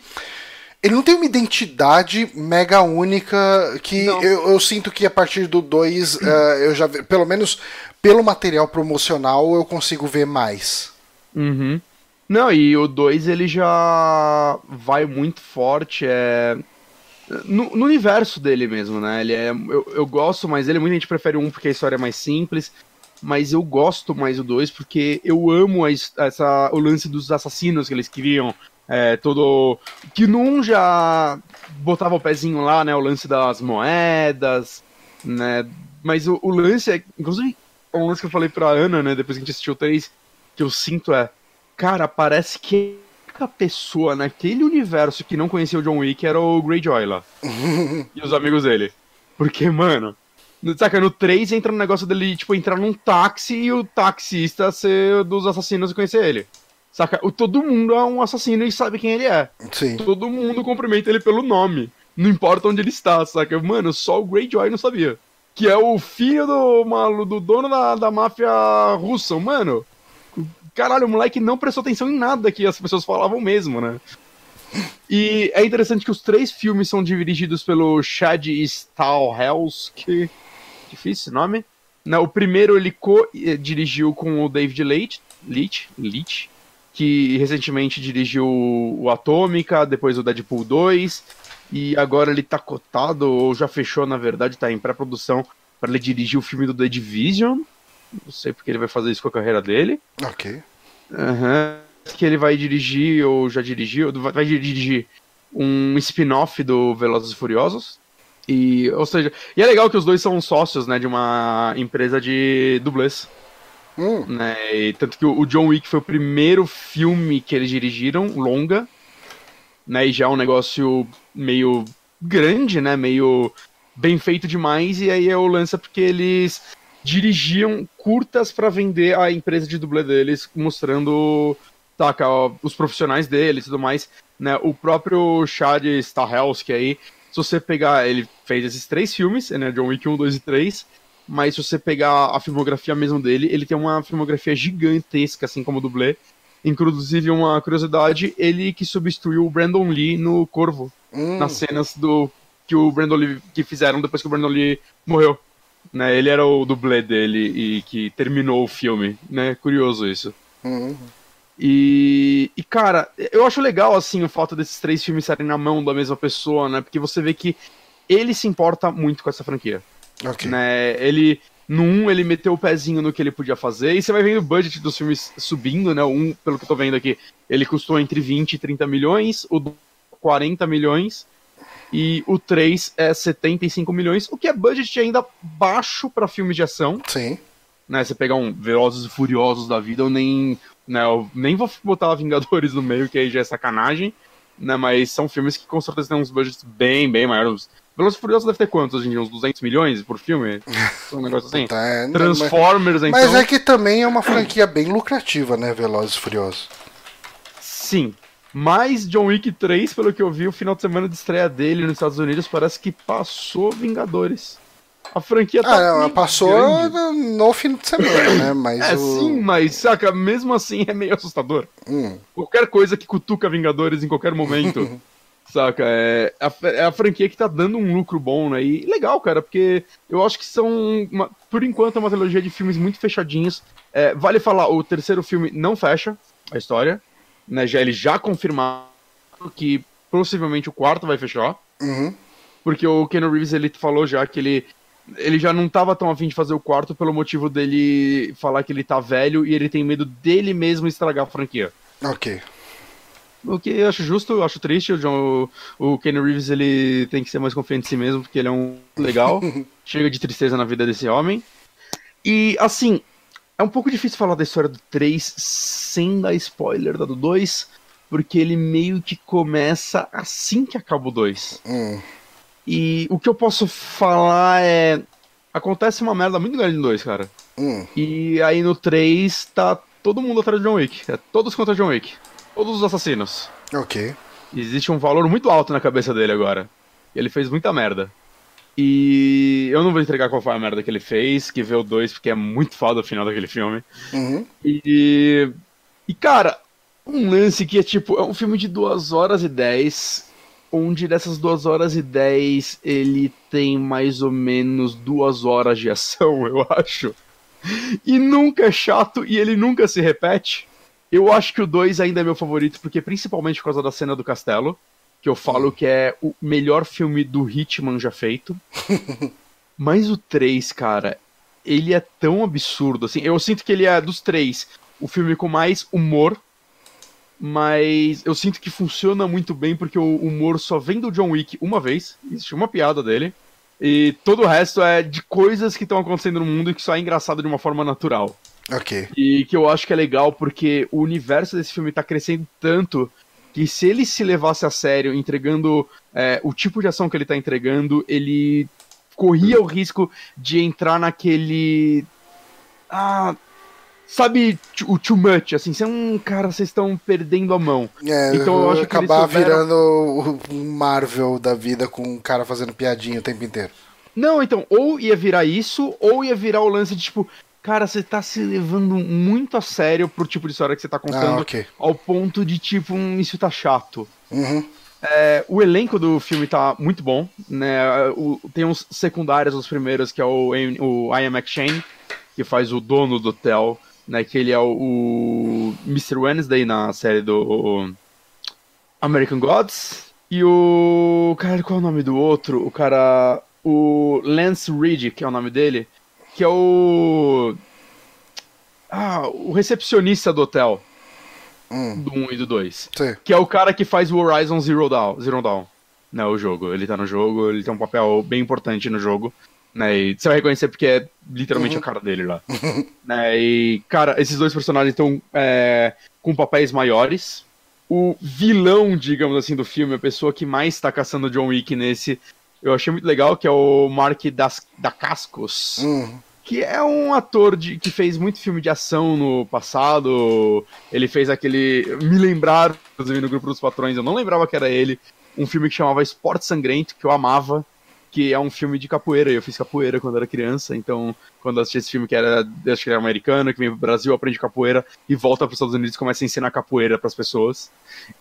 Ele não tem uma identidade mega única que eu, eu sinto que a partir do 2 eu já pelo menos pelo material promocional eu consigo ver mais. Uhum. Não, e o 2 ele já vai muito forte, é. No, no universo dele mesmo, né? Ele é. Eu, eu gosto mais dele, muita gente prefere um porque a história é mais simples. Mas eu gosto mais do 2 porque eu amo a essa, o lance dos assassinos que eles criam. É, todo. Que 1 já botava o pezinho lá, né? O lance das moedas, né? Mas o, o lance é. Inclusive, um lance que eu falei pra Ana, né? Depois que a gente assistiu o 3, que eu sinto é. Cara, parece que única pessoa naquele universo que não conhecia o John Wick era o Greyjoy lá. (laughs) e os amigos dele. Porque, mano. no- Saca, no 3 entra no negócio dele, tipo, entrar num táxi e o taxista ser dos assassinos e conhecer ele. Saca? O, todo mundo é um assassino e sabe quem ele é. Sim. Todo mundo cumprimenta ele pelo nome. Não importa onde ele está, saca? Mano, só o Greyjoy não sabia. Que é o filho do, malu, do dono da, da máfia russa, mano. Caralho, o moleque não prestou atenção em nada que as pessoas falavam mesmo, né? E é interessante que os três filmes são dirigidos pelo Chad Stahelski. Difícil esse nome. Não, o primeiro ele co-dirigiu com o David Leitch, Leitch, Leitch, que recentemente dirigiu o Atômica, depois o Deadpool 2, e agora ele tá cotado, ou já fechou, na verdade, tá em pré-produção para ele dirigir o filme do The Division. Não sei porque ele vai fazer isso com a carreira dele. Ok. Uhum. Que ele vai dirigir, ou já dirigiu, vai dirigir um spin-off do Velozes e Furiosos. E, ou seja, e é legal que os dois são sócios, né, de uma empresa de dublês. Hum. Né, e tanto que o John Wick foi o primeiro filme que eles dirigiram, longa, né, e já é um negócio meio grande, né, meio bem feito demais, e aí é o lance porque eles dirigiam curtas para vender a empresa de dublê deles, mostrando taca, os profissionais deles e tudo mais, né, o próprio Chad Stahelski aí, se você pegar, ele fez esses três filmes, né, John Wick 1, 2 e 3, mas se você pegar a filmografia mesmo dele, ele tem uma filmografia gigantesca, assim como o dublê. Inclusive, uma curiosidade, ele que substituiu o Brandon Lee no Corvo, Hum. nas cenas do que o Brandon Lee que fizeram depois que o Brandon Lee morreu. Né, ele era o dublê dele e que terminou o filme, né? Curioso isso. Hum. E, e, cara, eu acho legal, assim, o fato desses três filmes estarem na mão da mesma pessoa, né? Porque você vê que ele se importa muito com essa franquia. Ok. Né? Ele, no 1, ele meteu o pezinho no que ele podia fazer, e você vai vendo o budget dos filmes subindo, né? O 1, pelo que eu tô vendo aqui, ele custou entre 20 e 30 milhões, o 2, 40 milhões, e o 3 é 75 milhões, o que é budget ainda baixo para filmes de ação. Sim. Né, você pegar um Velozes e Furiosos da vida, eu nem, né, eu nem vou botar (laughs) Vingadores no meio, que aí já é sacanagem, né, mas são filmes que com certeza têm uns budgets bem, bem maiores. Velozes e Furiosos deve ter quantos hoje em dia? Uns 200 milhões por filme? (laughs) Um negócio assim. É, Transformers, mas, então. Mas é que também é uma franquia bem lucrativa, né, Velozes e Furiosos. Sim. Mas John Wick 3, pelo que eu vi, o final de semana de estreia dele nos Estados Unidos parece que passou Vingadores. A franquia tá. Ah, não, bem passou grande. no, no fim de semana, né? (coughs) Mas É o... sim, mas saca, mesmo assim é meio assustador. Hum, Qualquer coisa que cutuca Vingadores em qualquer momento. (laughs) saca? É a, é a franquia que tá dando um lucro bom, né? E legal, cara, porque eu acho que são. uma- por enquanto, é uma trilogia de filmes muito fechadinhos. É, vale falar, o terceiro filme não fecha a história. Né? Já, ele já confirmado que possivelmente o quarto vai fechar. uhum, Porque o Keanu Reeves ele falou já que ele, ele já não tava tão afim de fazer o quarto pelo motivo dele falar que ele tá velho e ele tem medo dele mesmo estragar a franquia. ok. O que eu acho justo, eu acho triste. O, John, o Keanu Reeves ele tem que ser mais confiante em si mesmo, porque ele é um legal. (laughs) Chega de tristeza na vida desse homem. E assim, é um pouco difícil falar da história do 3 sem dar spoiler da do 2, porque ele meio que começa assim que acaba o 2. Hum, E o que eu posso falar é. Acontece uma merda muito grande no 2, cara. hum, E aí no 3 tá todo mundo atrás de John Wick. É todos contra John Wick. Todos os assassinos. ok. Existe um valor muito alto na cabeça dele agora. Ele fez muita merda. E eu não vou entregar qual foi a merda que ele fez, que vê o 2, porque é muito foda o final daquele filme. Uhum, E. E cara, um lance que é tipo, é um filme de 2 horas e 10, onde dessas 2 horas e 10 ele tem mais ou menos 2 horas de ação, (laughs) eu acho. E nunca é chato e ele nunca se repete. Eu acho que o 2 ainda é meu favorito, porque principalmente por causa da cena do castelo, que eu falo que é o melhor filme do Hitman já feito. (laughs) Mas o 3, cara, ele é tão absurdo, assim, eu sinto que ele é dos três o filme com mais humor, mas eu sinto que funciona muito bem porque o humor só vem do John Wick uma vez, existe uma piada dele, e todo o resto é de coisas que estão acontecendo no mundo e que só é engraçado de uma forma natural. ok. E que eu acho que é legal porque o universo desse filme tá crescendo tanto que se ele se levasse a sério entregando é, o tipo de ação que ele tá entregando, ele corria o risco de entrar naquele. Ah. Sabe, o too much, assim, você é um cara, vocês estão perdendo a mão. É, Então eu acho que acabar souberam- virando um Marvel da vida com um cara fazendo piadinha o tempo inteiro. Não, então, ou ia virar isso, ou ia virar o lance de tipo, cara, você tá se levando muito a sério pro tipo de história que você tá contando, Ah, ok. ao ponto de, tipo, hum, isso tá chato. Uhum. É, o elenco do filme tá muito bom, né? O- tem uns secundários, os primeiros, que é o, Ian- o Ian McShane, que faz o dono do hotel, né? Que ele é o, o Mr. Wednesday na série do American Gods. E o. Caralho, qual é o nome do outro? O cara. O Lance Reed, que é o nome dele, que é o. Ah, o recepcionista do hotel. Hum. Do 1 e do 2 Sei. que é o cara que faz o Horizon Zero Dawn, Zero Dawn, né, o jogo. Ele tá no jogo, ele tem um papel bem importante no jogo, né, e você vai reconhecer porque é literalmente a cara dele lá. (laughs) né, e, cara, esses dois personagens estão é, com papéis maiores. O vilão, digamos assim, do filme, a pessoa que mais tá caçando John Wick nesse, eu achei muito legal, que é o Mark das, da Cascos Hum. que é um ator de, que fez muito filme de ação no passado. Ele fez aquele. Me lembrar, inclusive no grupo dos patrões, eu não lembrava que era ele. Um filme que chamava Esporte Sangrento, que eu amava. Que é um filme de capoeira. Eu fiz capoeira quando era criança, então quando assisti esse filme que era, acho que era americano, que vem pro Brasil, aprende capoeira e volta para os Estados Unidos e começa a ensinar capoeira para as pessoas.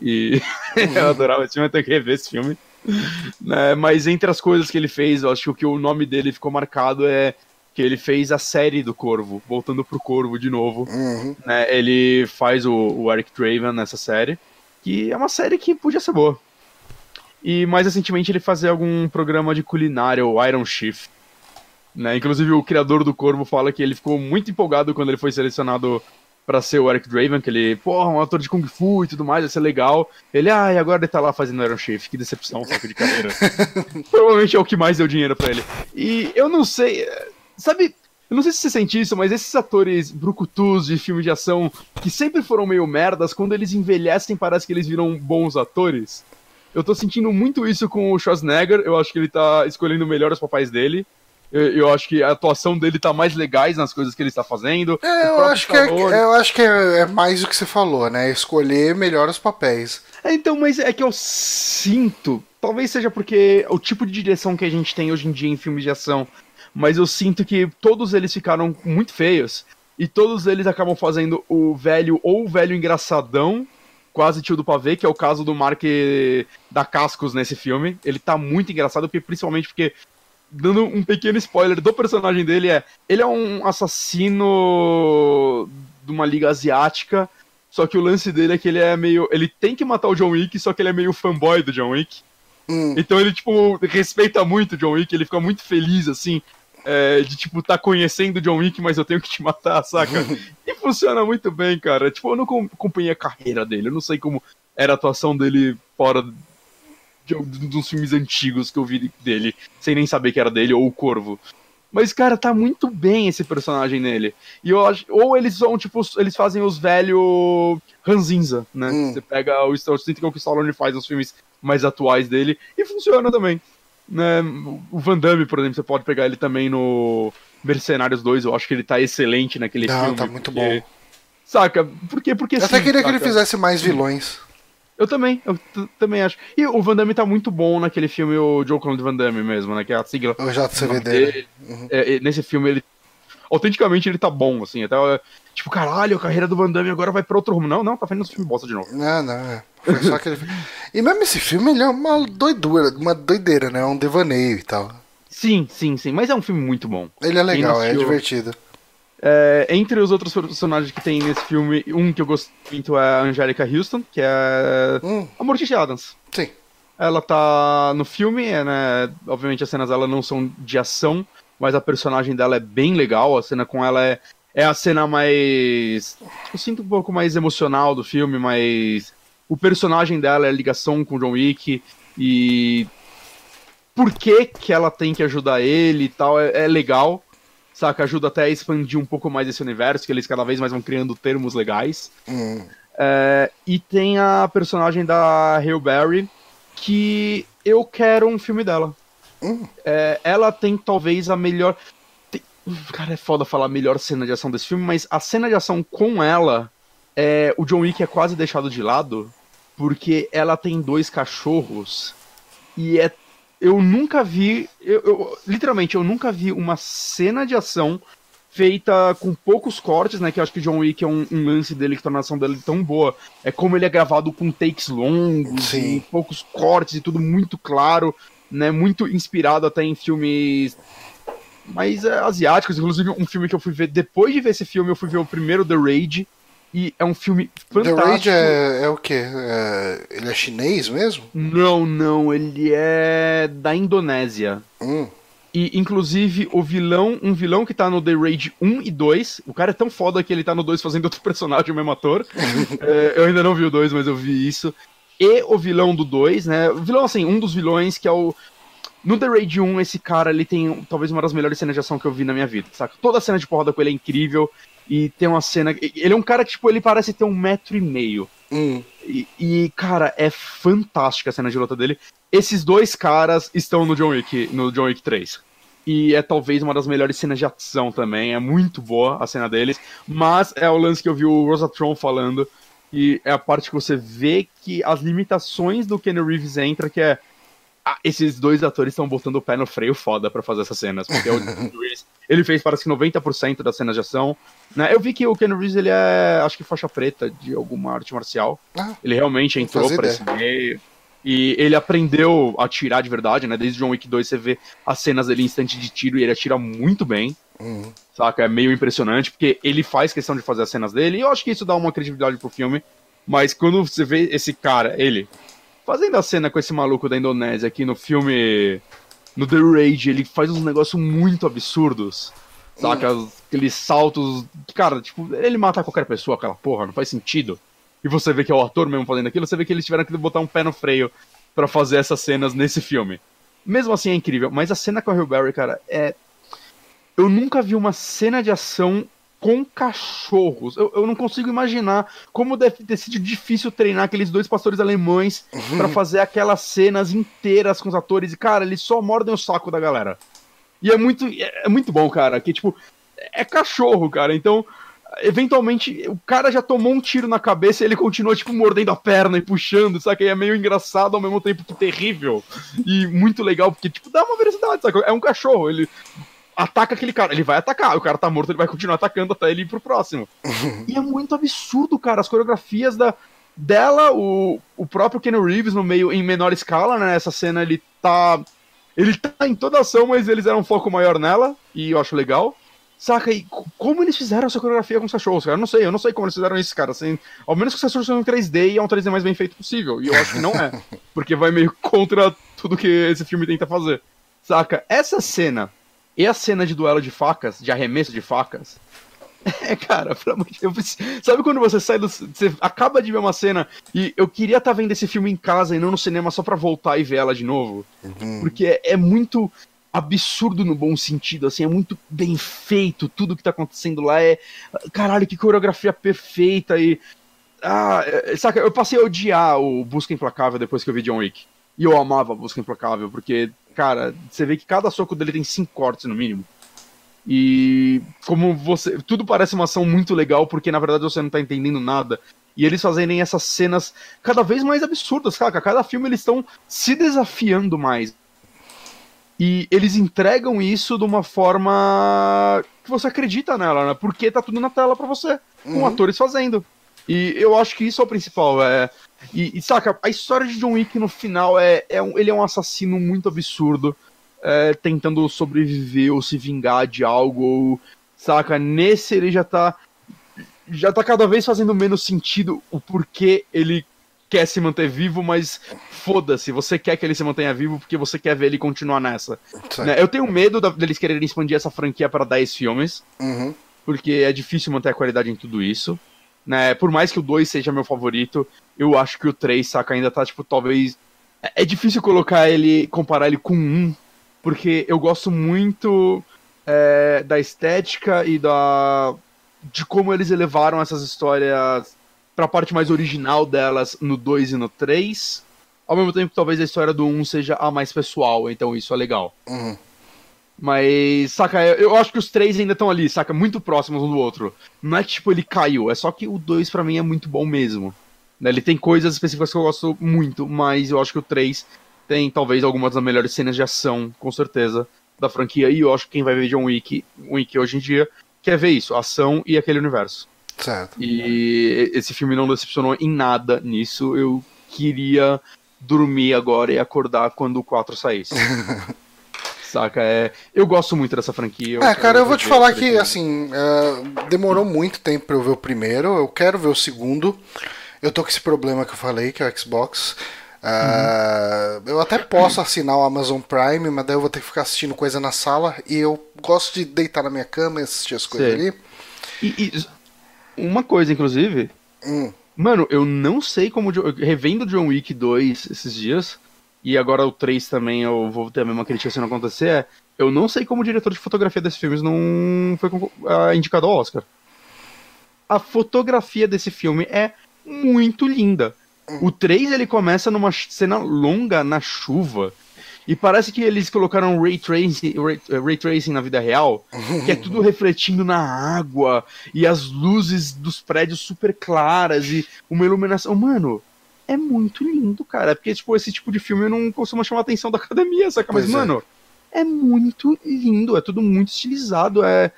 E (laughs) eu adorava esse filme, eu tenho que rever esse filme. (laughs) Né, mas entre as coisas que ele fez, eu acho que o nome dele ficou marcado é que ele fez a série do Corvo, voltando pro Corvo de novo. Uhum. Né, ele faz o, o Eric Draven nessa série, que é uma série que podia ser boa. E mais recentemente ele fazia algum programa de culinária, o Iron Chef. Né, inclusive o criador do Corvo fala que ele ficou muito empolgado quando ele foi selecionado pra ser o Eric Draven, que ele, porra, um ator de Kung Fu e tudo mais, vai ser legal. Ele, ah, e agora ele tá lá fazendo Iron Chef, que decepção, (laughs) saco de carreira. Provavelmente é o que mais deu dinheiro pra ele. E eu não sei, sabe, eu não sei se você sente isso, mas esses atores brucutus de filme de ação, que sempre foram meio merdas, quando eles envelhecem parece que eles viram bons atores. Eu tô sentindo muito isso com o Schwarzenegger, eu acho que ele tá escolhendo melhor os papéis dele. Eu, eu acho que a atuação dele tá mais legais nas coisas que ele está fazendo. É, O eu acho, que é, eu acho que é, é mais o que você falou, né? Escolher melhor os papéis. É, então, mas é que eu sinto, talvez seja porque o tipo de direção que a gente tem hoje em dia em filmes de ação, mas eu sinto que todos eles ficaram muito feios e todos eles acabam fazendo o velho ou o velho engraçadão, quase tio do pavê, que é o caso do Mark da Cascos nesse filme. Ele tá muito engraçado, porque, principalmente porque dando um pequeno spoiler do personagem dele é ele é um assassino de uma liga asiática só que o lance dele é que ele é meio ele tem que matar o John Wick só que ele é meio fanboy do John Wick. Hum. então ele tipo respeita muito o John Wick ele fica muito feliz assim é, de tipo tá conhecendo o John Wick mas eu tenho que te matar (laughs) saca? (laughs) E funciona muito bem cara. Tipo eu não com- acompanhei a carreira dele eu não sei como era a atuação dele fora de, de, dos filmes antigos que eu vi dele, sem nem saber que era dele, ou o Corvo. Mas, cara, tá muito bem esse personagem nele. E eu acho. Ou eles são, tipo, eles fazem os velhos Ranzinza, né? Hum. Você pega o Stallone, que o que Stallone faz nos filmes mais atuais dele, e funciona também. Né? O Van Damme, por exemplo, você pode pegar ele também no Mercenários 2, eu acho que ele tá excelente naquele Não, filme. tá muito porque- bom. Saca? Por quê? Porque Eu até sim, queria que ele saca? fizesse mais vilões. Eu também, eu também acho. E o Van Damme tá muito bom naquele filme, o Joe Claude Van Damme mesmo, né? Que é a sigla. O do nome JCV dele. dele. É, nesse filme, ele. Autenticamente, ele tá bom, assim. Até. Tipo, caralho, a carreira do Van Damme agora vai pra outro rumo. Não, não, tá fazendo esse filme bosta de novo. Não, não, é. Foi só aquele E mesmo esse filme, ele é uma doidura, uma doideira, né? Um devaneio e tal. Sim, sim, sim. Mas é um filme muito bom. Ele é legal, é divertido. É, entre os outros personagens que tem nesse filme, um que eu gosto muito é a Angelica Houston, que é Hum, a Morticia Adams. sim. Ela tá no filme, é, né? Obviamente as cenas dela não são de ação, mas a personagem dela é bem legal. A cena com ela é, é a cena mais. Eu sinto um pouco mais emocional do filme, mas o personagem dela é a ligação com o John Wick e por que, que ela tem que ajudar ele e tal, é, é legal. Saca? Ajuda até a expandir um pouco mais esse universo, que eles cada vez mais vão criando termos legais. Hum, É, e tem a personagem da Hale Berry, que eu quero um filme dela. Hum. É, ela tem talvez a melhor. tem- Cara, é foda falar a melhor cena de ação desse filme, mas a cena de ação com ela, é, o John Wick é quase deixado de lado, porque ela tem dois cachorros e é. Eu nunca vi. eu- eu- literalmente, eu nunca vi uma cena de ação feita com poucos cortes, né? Que eu acho que John Wick é um, um lance dele que torna a ação dele tão boa. É como ele é gravado com takes longos, Sim. poucos cortes e tudo muito claro, né? Muito inspirado até em filmes mais é, asiáticos. Inclusive, um filme que eu fui ver depois de ver esse filme, eu fui ver o primeiro The Raid. E é um filme The fantástico. Raid é, é o quê? É- ele é chinês mesmo? Não, não, ele é da Indonésia. Hum. E, inclusive, o vilão, um vilão que tá no The Raid 1 e 2, o cara é tão foda que ele tá no 2 fazendo outro (laughs) personagem, o mesmo ator. (laughs) É, eu ainda não vi o 2, mas eu vi isso. E o vilão do 2, né? O vilão, assim, um dos vilões que é o. No The Raid 1, esse cara, ele tem talvez uma das melhores cenas de ação que eu vi na minha vida, saca? Toda a cena de porrada com ele é incrível. E tem uma cena. Ele é um cara que, tipo, ele parece ter um metro e meio. Hum. E, e, cara, é fantástica a cena de luta dele. Esses dois caras estão no John Wick, no John Wick 3. E é talvez uma das melhores cenas de ação também. É muito boa a cena deles. Mas é o lance que eu vi o Rosatron falando. E é a parte que você vê que as limitações do Kenny Reeves entra, que é. ah, esses dois atores estão botando o pé no freio foda pra fazer essas cenas. Porque o (laughs) Keanu Reeves, ele fez parece que 90% das cenas de ação. Né? Eu vi que o Ken Reeves ele é, acho que faixa preta de alguma arte marcial. Ah, Ele realmente entrou pra esse meio. E ele aprendeu a atirar de verdade, né? Desde John Wick 2 você vê as cenas dele em instante de tiro e ele atira muito bem. hum. Saca? É meio impressionante, porque ele faz questão de fazer as cenas dele, e eu acho que isso dá uma credibilidade pro filme. Mas quando você vê esse cara, ele, fazendo a cena com esse maluco da Indonésia aqui no filme. No The Rage, ele faz uns negócios muito absurdos. Saca? Aqueles saltos. Cara, tipo, ele mata qualquer pessoa, aquela porra, não faz sentido. E você vê que é o ator mesmo fazendo aquilo, você vê que eles tiveram que botar um pé no freio pra fazer essas cenas nesse filme. Mesmo assim é incrível, mas a cena com a Hill Berry, cara, é. Eu nunca vi uma cena de ação com cachorros. Eu, eu não consigo imaginar como deve ter sido difícil treinar aqueles dois pastores alemães (laughs) pra fazer aquelas cenas inteiras com os atores. E, cara, eles só mordem o saco da galera. E é muito, é, é muito bom, cara. Que, tipo, é cachorro, cara. Então, eventualmente, o cara já tomou um tiro na cabeça e ele continua, tipo, mordendo a perna e puxando, saca? E é meio engraçado ao mesmo tempo que terrível. E muito legal, porque, tipo, dá uma velocidade, saca? É um cachorro, ele ataca aquele cara, ele vai atacar, o cara tá morto, ele vai continuar atacando até ele ir pro próximo. (laughs) e é muito absurdo, cara, as coreografias da dela, o, o próprio Ken Reeves no meio, em menor escala, né? Essa cena ele tá. Ele tá em toda ação, mas eles eram um foco maior nela, e eu acho legal. Saca? E co- como eles fizeram essa coreografia com os cachorros, cara? Eu não sei, eu não sei como eles fizeram isso, cara. Assim, ao menos que os cachorros são em 3D e é um 3D mais bem feito possível. E eu acho que não é. (laughs) Porque vai meio contra tudo que esse filme tenta fazer. Saca? Essa cena e a cena de duelo de facas, de arremesso de facas. (laughs) É, cara, pelo amor de Deus, sabe quando você sai do. Você acaba de ver uma cena e eu queria estar vendo esse filme em casa e não no cinema só pra voltar e ver ela de novo? Porque é, é muito absurdo no bom sentido, assim, é muito bem feito, tudo que tá acontecendo lá é. Caralho, que coreografia perfeita e. Ah, é, saca, eu passei a odiar o Busca Implacável depois que eu vi John Wick. E eu amava Busca Implacável, porque, cara, você vê que cada soco dele tem cinco cortes no mínimo. E como você. Tudo parece uma ação muito legal, porque na verdade você não tá entendendo nada. E eles fazerem essas cenas cada vez mais absurdas, cara. Cada filme eles estão se desafiando mais. E eles entregam isso de uma forma que você acredita nela, né? Porque tá tudo na tela pra você, com Uhum. atores fazendo. E eu acho que isso é o principal. É... E, e, saca, a história de John Wick no final é, é um, ele é um assassino muito absurdo, é, tentando sobreviver ou se vingar de algo. Ou, saca, nesse ele já tá. Já tá cada vez fazendo menos sentido o porquê ele quer se manter vivo, mas foda-se, você quer que ele se mantenha vivo porque você quer ver ele continuar nessa. Né? Eu tenho medo da- deles quererem expandir essa franquia para 10 filmes, Uhum. porque é difícil manter a qualidade em tudo isso. Né? Por mais que o 2 seja meu favorito, eu acho que o 3, saca, ainda tá, tipo, talvez. É é difícil colocar ele, comparar ele com um, porque eu gosto muito é, da estética e da. de como eles elevaram essas histórias pra parte mais original delas no 2 e no 3. Ao mesmo tempo talvez a história do 1 seja a mais pessoal, então isso é legal. Uhum. Mas, saca, eu, acho que os três ainda estão ali, saca, muito próximos um do outro. Não é que, tipo, ele caiu, é só que o 2 pra mim é muito bom mesmo. Né, Ele tem coisas específicas que eu gosto muito, mas eu acho que o 3 tem talvez algumas das melhores cenas de ação, com certeza, da franquia. E eu acho que quem vai ver John Wick, Wick hoje em dia quer ver isso, ação e aquele universo. Certo. E esse filme não decepcionou em nada nisso. Eu queria dormir agora e acordar quando o 4 saísse. (laughs) Saca? É, eu gosto muito dessa franquia. É, cara, eu vou te falar que, assim, uh, demorou muito tempo pra eu ver o primeiro. Eu quero ver o segundo. Eu tô com esse problema que eu falei, que é o Xbox. Uh, uhum. Eu até posso assinar o Amazon Prime, mas daí eu vou ter que ficar assistindo coisa na sala. E eu gosto de deitar na minha cama e assistir as coisas Sei. ali. E, e, uma coisa, inclusive. Hum. Mano, eu não sei como. Revendo John Wick 2 esses dias e agora o 3 também eu vou ter a mesma crítica se não acontecer, é, eu não sei como o diretor de fotografia desses filmes não foi uh, indicado ao Oscar. A fotografia desse filme é muito linda. O 3 ele começa numa cena longa na chuva. E parece que eles colocaram ray tracing, ray, ray tracing na vida real, que é tudo (laughs) refletindo na água, e as luzes dos prédios super claras, e uma iluminação. Mano, é muito lindo, cara. Porque, tipo, esse tipo de filme não costuma chamar a atenção da academia, saca? Mas, é. mano, é muito lindo, é tudo muito estilizado, é.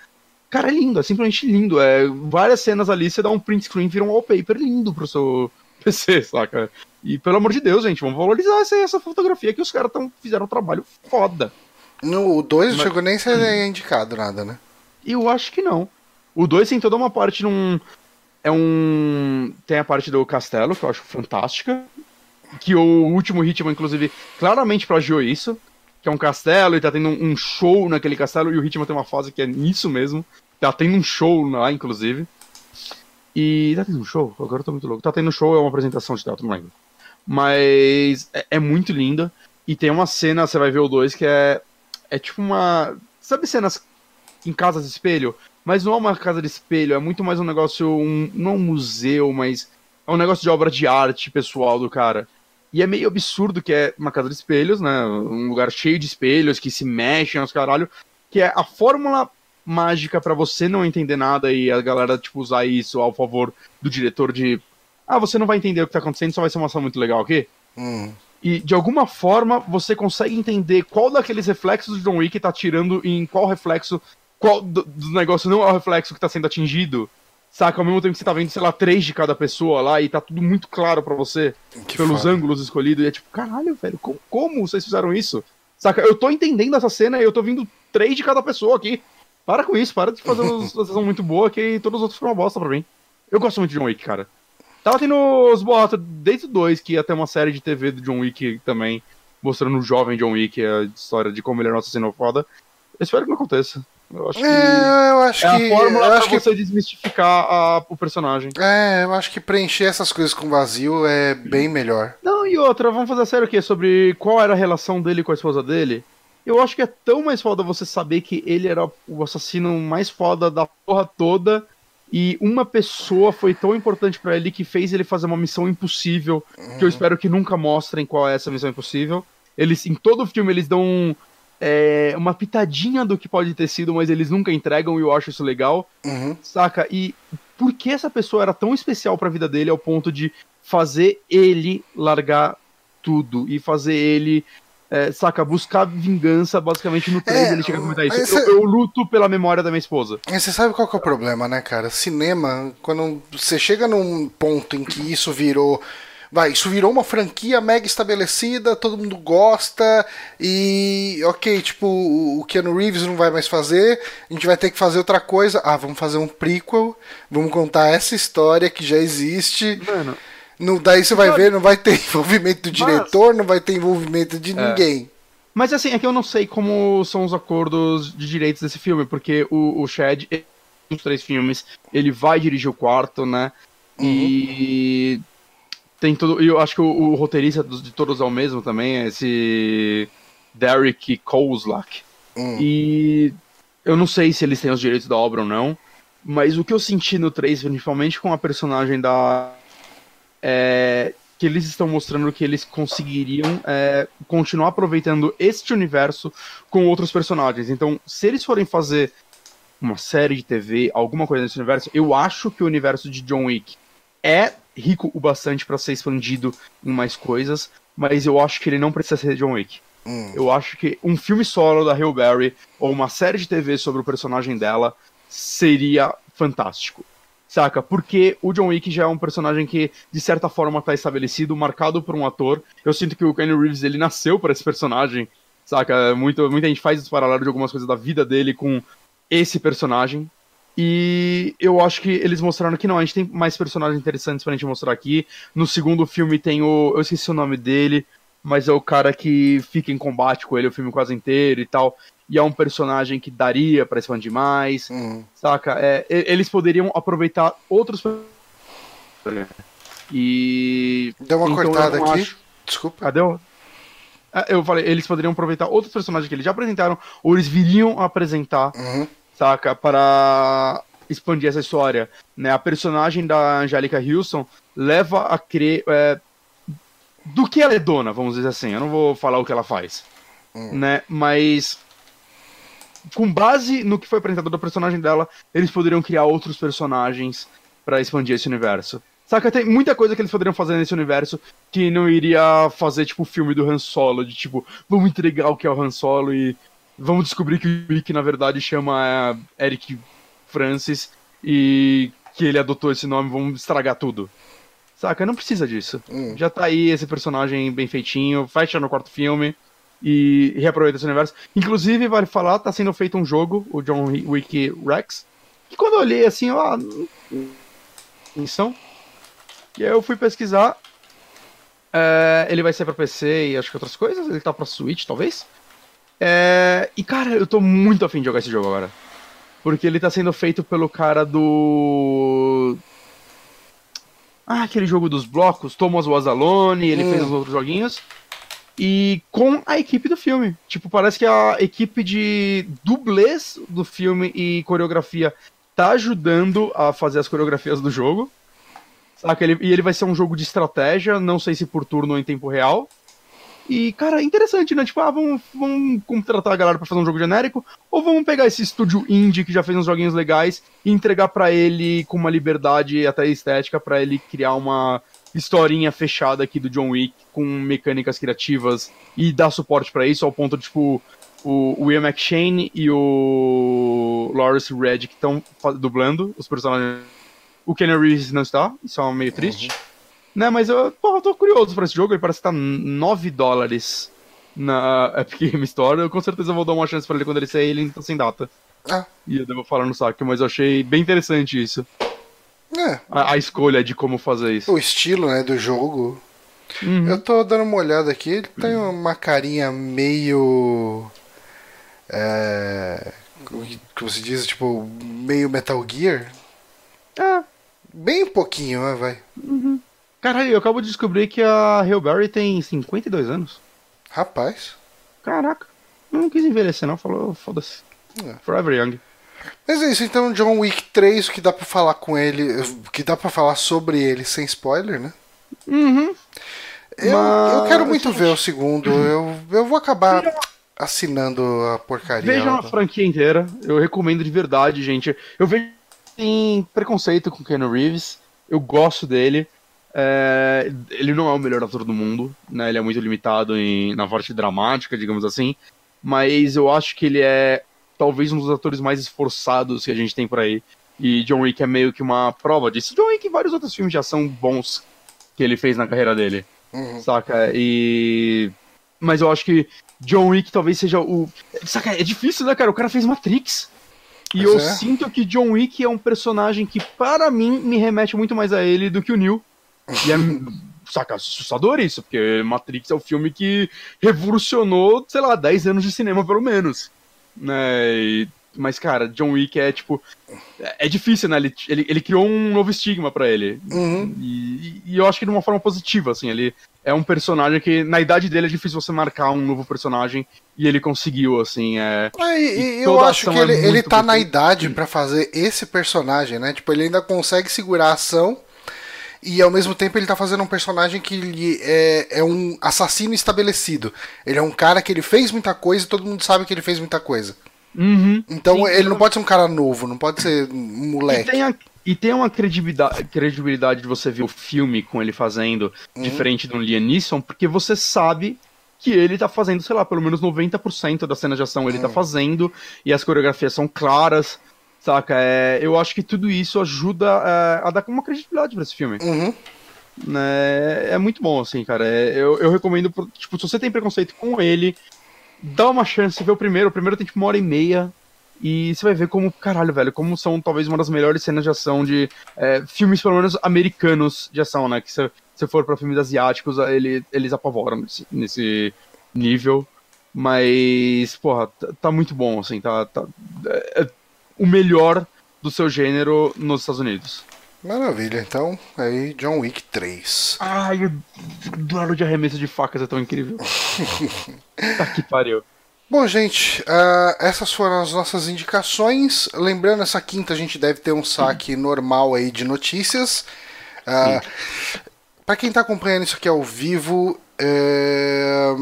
Cara, é lindo, é simplesmente lindo. É várias cenas ali, você dá um print screen, vira um wallpaper lindo pro seu (laughs) PC, saca? E pelo amor de Deus, gente, vamos valorizar essa, essa fotografia que os caras fizeram um trabalho foda. No 2 não Mas... chegou nem a ser indicado nada, né? Eu acho que não. O 2 tem toda uma parte num é um. Tem a parte do castelo, que eu acho fantástica. Que o último ritmo, inclusive, claramente plagiou isso. Que é um castelo e tá tendo um show naquele castelo. E o ritmo tem uma fase que é nisso mesmo. Tá tendo um show lá, inclusive. E. Tá tendo um show? Agora eu tô muito louco. Tá tendo um show, é uma apresentação de teatro, não lembro. Mas é, é muito linda. E tem uma cena, você vai ver o 2, que é. É tipo uma. Sabe cenas em casas de espelho? Mas não é uma casa de espelho, é muito mais um negócio, um, não um museu, mas é um negócio de obra de arte pessoal do cara. E é meio absurdo que é uma casa de espelhos, né? Um lugar cheio de espelhos que se mexem aos caralho. Que é a fórmula mágica para você não entender nada e a galera, tipo, usar isso ao favor do diretor de. Ah, você não vai entender o que tá acontecendo, só vai ser uma ação muito legal aqui. Hum. E de alguma forma você consegue entender qual daqueles reflexos de John Wick tá tirando em qual reflexo qual do, do negócio não é o reflexo que tá sendo atingido. Saca? Ao mesmo tempo que você tá vendo, sei lá, três de cada pessoa lá e tá tudo muito claro para você que pelos foda. ângulos escolhidos. E é tipo, caralho, velho, como, como vocês fizeram isso? Saca? Eu tô entendendo essa cena e eu tô vendo três de cada pessoa aqui. Para com isso, para de fazer (laughs) uma sessão muito boa que todos os outros foram uma bosta pra mim. Eu gosto muito de John Wick, cara. Tava tendo os boatos desde o 2 que ia ter uma série de TV do John Wick também, mostrando o jovem John Wick, a história de como ele era um assassino foda. Eu espero que não aconteça. Eu acho que. É, eu acho é que. A fórmula eu acho pra que... você desmistificar a, o personagem. É, eu acho que preencher essas coisas com vazio é bem melhor. Não, e outra, vamos fazer sério aqui sobre qual era a relação dele com a esposa dele. Eu acho que é tão mais foda você saber que ele era o assassino mais foda da porra toda. E uma pessoa foi tão importante para ele que fez ele fazer uma missão impossível. Uhum. Que eu espero que nunca mostrem qual é essa missão impossível. Eles, em todo o filme, eles dão é, uma pitadinha do que pode ter sido, mas eles nunca entregam e eu acho isso legal. Uhum. Saca? E por que essa pessoa era tão especial para a vida dele ao ponto de fazer ele largar tudo e fazer ele. É, saca, buscar vingança basicamente no 3 é, ele chega a comentar isso. Eu, eu, luto pela memória da minha esposa. Você sabe qual que é o problema, né, cara? Cinema, quando você chega num ponto em que isso virou vai, isso virou uma franquia mega estabelecida, todo mundo gosta e ok, tipo, o Keanu Reeves não vai mais fazer, a gente vai ter que fazer outra coisa. Ah, vamos fazer um prequel, vamos contar essa história que já existe. Mano, não, daí você vai ver, não vai ter (laughs) envolvimento do diretor, Mas... não vai ter envolvimento de é. ninguém. Mas assim, é que eu não sei como são os acordos de direitos desse filme, porque o, o Chad, nos três filmes, ele vai dirigir o quarto, né? Uhum. E tem todo. Eu acho que o, o roteirista de todos é o mesmo também, é esse Derek Kozlak. Hum. E eu não sei se eles têm os direitos da obra ou não, mas o que eu senti no 3, principalmente com a personagem da. É que eles estão mostrando que eles conseguiriam é, continuar aproveitando este universo com outros personagens. Então, se eles forem fazer uma série de TV, alguma coisa nesse universo, eu acho que o universo de John Wick é rico o bastante para ser expandido em mais coisas, mas eu acho que ele não precisa ser John Wick. Hum. Eu acho que um filme solo da Halle Berry ou uma série de TV sobre o personagem dela seria fantástico. Saca? Porque o John Wick já é um personagem que, de certa forma, tá estabelecido, marcado por um ator. Eu sinto que o Kenny Reeves, ele nasceu para esse personagem. Saca? Muito, muita gente faz os paralelos de algumas coisas da vida dele com esse personagem. E eu acho que eles mostraram que não, a gente tem mais personagens interessantes pra gente mostrar aqui. No segundo filme tem o. Eu esqueci o nome dele, mas é o cara que fica em combate com ele o filme quase inteiro e tal. E é um personagem que daria pra expandir mais. Uhum. Saca? É, eles poderiam aproveitar outros. E. Deu uma então cortada aqui. acho- Desculpa. Cadê o. Ah, Eu falei, eles poderiam aproveitar outros personagens que eles já apresentaram, ou eles viriam apresentar Uhum. Saca? Para expandir essa história. Né? A personagem da Angélica Houston leva a crer. é, do que ela é dona, vamos dizer assim. Eu não vou falar o que ela faz. Né? Mas. Com base no que foi apresentado da personagem dela, eles poderiam criar outros personagens para expandir esse universo. Saca, tem muita coisa que eles poderiam fazer nesse universo que não iria fazer, tipo, o filme do Han Solo, de tipo, vamos entregar o que é o Han Solo e vamos descobrir que o Rick, na verdade, chama é, Eric Francis e que ele adotou esse nome, vamos estragar tudo. Saca, não precisa disso. Hum. Já tá aí esse personagem bem feitinho, fecha no quarto filme e reaproveita esse universo. Inclusive, vale falar, tá sendo feito um jogo, o John Wick Rex, que quando eu olhei assim, eu, ah, missão. E aí eu fui pesquisar. É, ele vai ser pra PC e acho que outras coisas. Ele tá pra Switch, talvez. É, e cara, eu tô muito afim de jogar esse jogo agora. Porque ele tá sendo feito pelo cara do. Ah, aquele jogo dos blocos, Thomas Was Alone, ele Hum. fez os outros joguinhos. E com a equipe do filme. Tipo, parece que a equipe de dublês do filme e coreografia tá ajudando a fazer as coreografias do jogo. Saca? Ele, e ele vai ser um jogo de estratégia, não sei se por turno ou em tempo real. E, cara, interessante, né? Tipo, ah, vamos, vamos contratar a galera pra fazer um jogo genérico, ou vamos pegar esse estúdio indie que já fez uns joguinhos legais e entregar pra ele com uma liberdade até estética pra ele criar uma historinha fechada aqui do John Wick com mecânicas criativas e dar suporte pra isso ao ponto de, tipo, o, Ian McShane e o Lawrence Red que estão dublando os personagens. O Kenny Reeves não está, isso é meio triste. Né, mas eu, porra, eu tô curioso pra esse jogo, ele parece que tá 9 dólares na Epic Game Store. Eu com certeza vou dar uma chance pra ele quando ele sair, ele tá sem data. Ah, E eu devo falar no saque, mas eu achei bem interessante isso. é. A, a escolha de como fazer isso. O estilo, né, do jogo. Uhum. Eu tô dando uma olhada aqui, ele tem uma carinha meio. É. Como se diz, tipo, meio Metal Gear. Ah, Bem pouquinho, né, vai. Caralho, eu acabo de descobrir que a Hillberry tem 52 anos. Rapaz. Caraca. Eu não quis envelhecer, não. Falou, foda-se. É. Forever Young. Mas é isso, então John Wick 3, o que dá pra falar com ele, o que dá pra falar sobre ele sem spoiler, né? Uhum. Eu, Mas, eu quero muito gente, ver o segundo, eu, eu vou acabar assinando a porcaria. Vejam lá. a franquia inteira. Eu recomendo de verdade, gente. Eu vejo tem preconceito com Keanu Reeves. Eu gosto dele. É, ele não é o melhor ator do mundo, né? Ele é muito limitado em, na parte dramática, digamos assim. Mas eu acho que ele é talvez um dos atores mais esforçados que a gente tem por aí. E John Wick é meio que uma prova disso. John Wick e vários outros filmes de ação bons que ele fez na carreira dele. Uhum. Saca? E. Mas eu acho que John Wick talvez seja o. Saca? É difícil, né, cara? O cara fez Matrix. E Pois eu é. sinto que John Wick é um personagem que, para mim, me remete muito mais a ele do que o Neil. E é, saca, assustador isso, porque Matrix é o filme que revolucionou, sei lá, 10 anos de cinema, pelo menos. Né? E- mas, cara, John Wick é tipo. É, é difícil, né? Ele, ele, ele criou um novo estigma pra ele. Uhum. E, e eu acho que de uma forma positiva, assim, ele é um personagem que, na idade dele, é difícil você marcar um novo personagem, e ele conseguiu, assim, é... Ah, e- E eu acho que é ele, ele muito tá na idade pra fazer esse personagem, né? Tipo, ele ainda consegue segurar a ação e ao mesmo tempo ele tá fazendo um personagem que ele é, é um assassino estabelecido. Ele é um cara que ele fez muita coisa e todo mundo sabe que ele fez muita coisa. Uhum. Então Sim, ele não pode ser um cara novo, não pode ser um E moleque. tem, a- e tem uma credibilidade, credibilidade de você ver o filme com ele fazendo, diferente do Liam Neeson, porque você sabe que ele tá fazendo, sei lá, pelo menos 90% da cena de ação ele tá fazendo, e as coreografias são claras, Saca? É, eu acho que tudo isso ajuda é, a dar uma credibilidade pra esse filme. Uhum. Né? É muito bom, assim, cara. É, eu, eu recomendo, tipo, se você tem preconceito com ele, dá uma chance, vê o primeiro. O primeiro tem tipo uma hora e meia. E você vai ver como, caralho, velho, como são talvez uma das melhores cenas de ação de é, filmes, pelo menos americanos de ação, né? Que se você for pra filmes asiáticos, ele, eles apavoram nesse, nesse nível. Mas, porra, tá, tá muito bom, assim, tá, tá é, é o melhor do seu gênero nos Estados Unidos. Maravilha. Então, aí, John Wick 3. Ai, o duelo de arremesso de facas é tão incrível. (laughs) tá que pariu. Bom, gente, ah, essas foram as nossas indicações. Lembrando, essa quinta a gente deve ter um saque normal aí de notícias. Ah, Para quem tá acompanhando isso aqui ao vivo, é,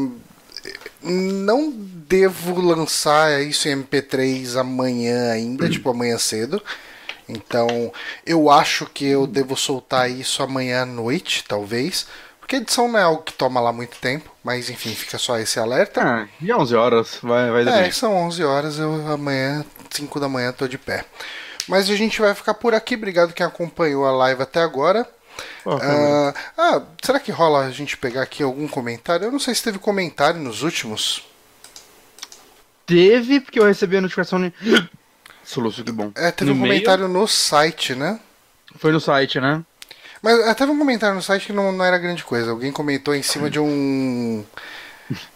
não devo lançar isso em MP3 amanhã ainda, tipo amanhã cedo. Então, eu acho que eu devo soltar isso amanhã à noite, talvez. Porque edição não é algo que toma lá muito tempo, mas enfim, fica só esse alerta. Ah, já 11 horas, vai, vai dar É, são 11 horas, eu amanhã, 5 da manhã, tô de pé. Mas a gente vai ficar por aqui. Obrigado quem acompanhou a live até agora. Ah, ah, será que rola a gente pegar aqui algum comentário? Eu não sei se teve comentário nos últimos. Teve, porque eu recebi a notificação de. (gasps) Soluço, que bom. É, teve No um comentário no site, né? Foi no site, né? Mas é, teve um comentário no site que não, não era grande coisa. Alguém comentou em cima de um. (laughs)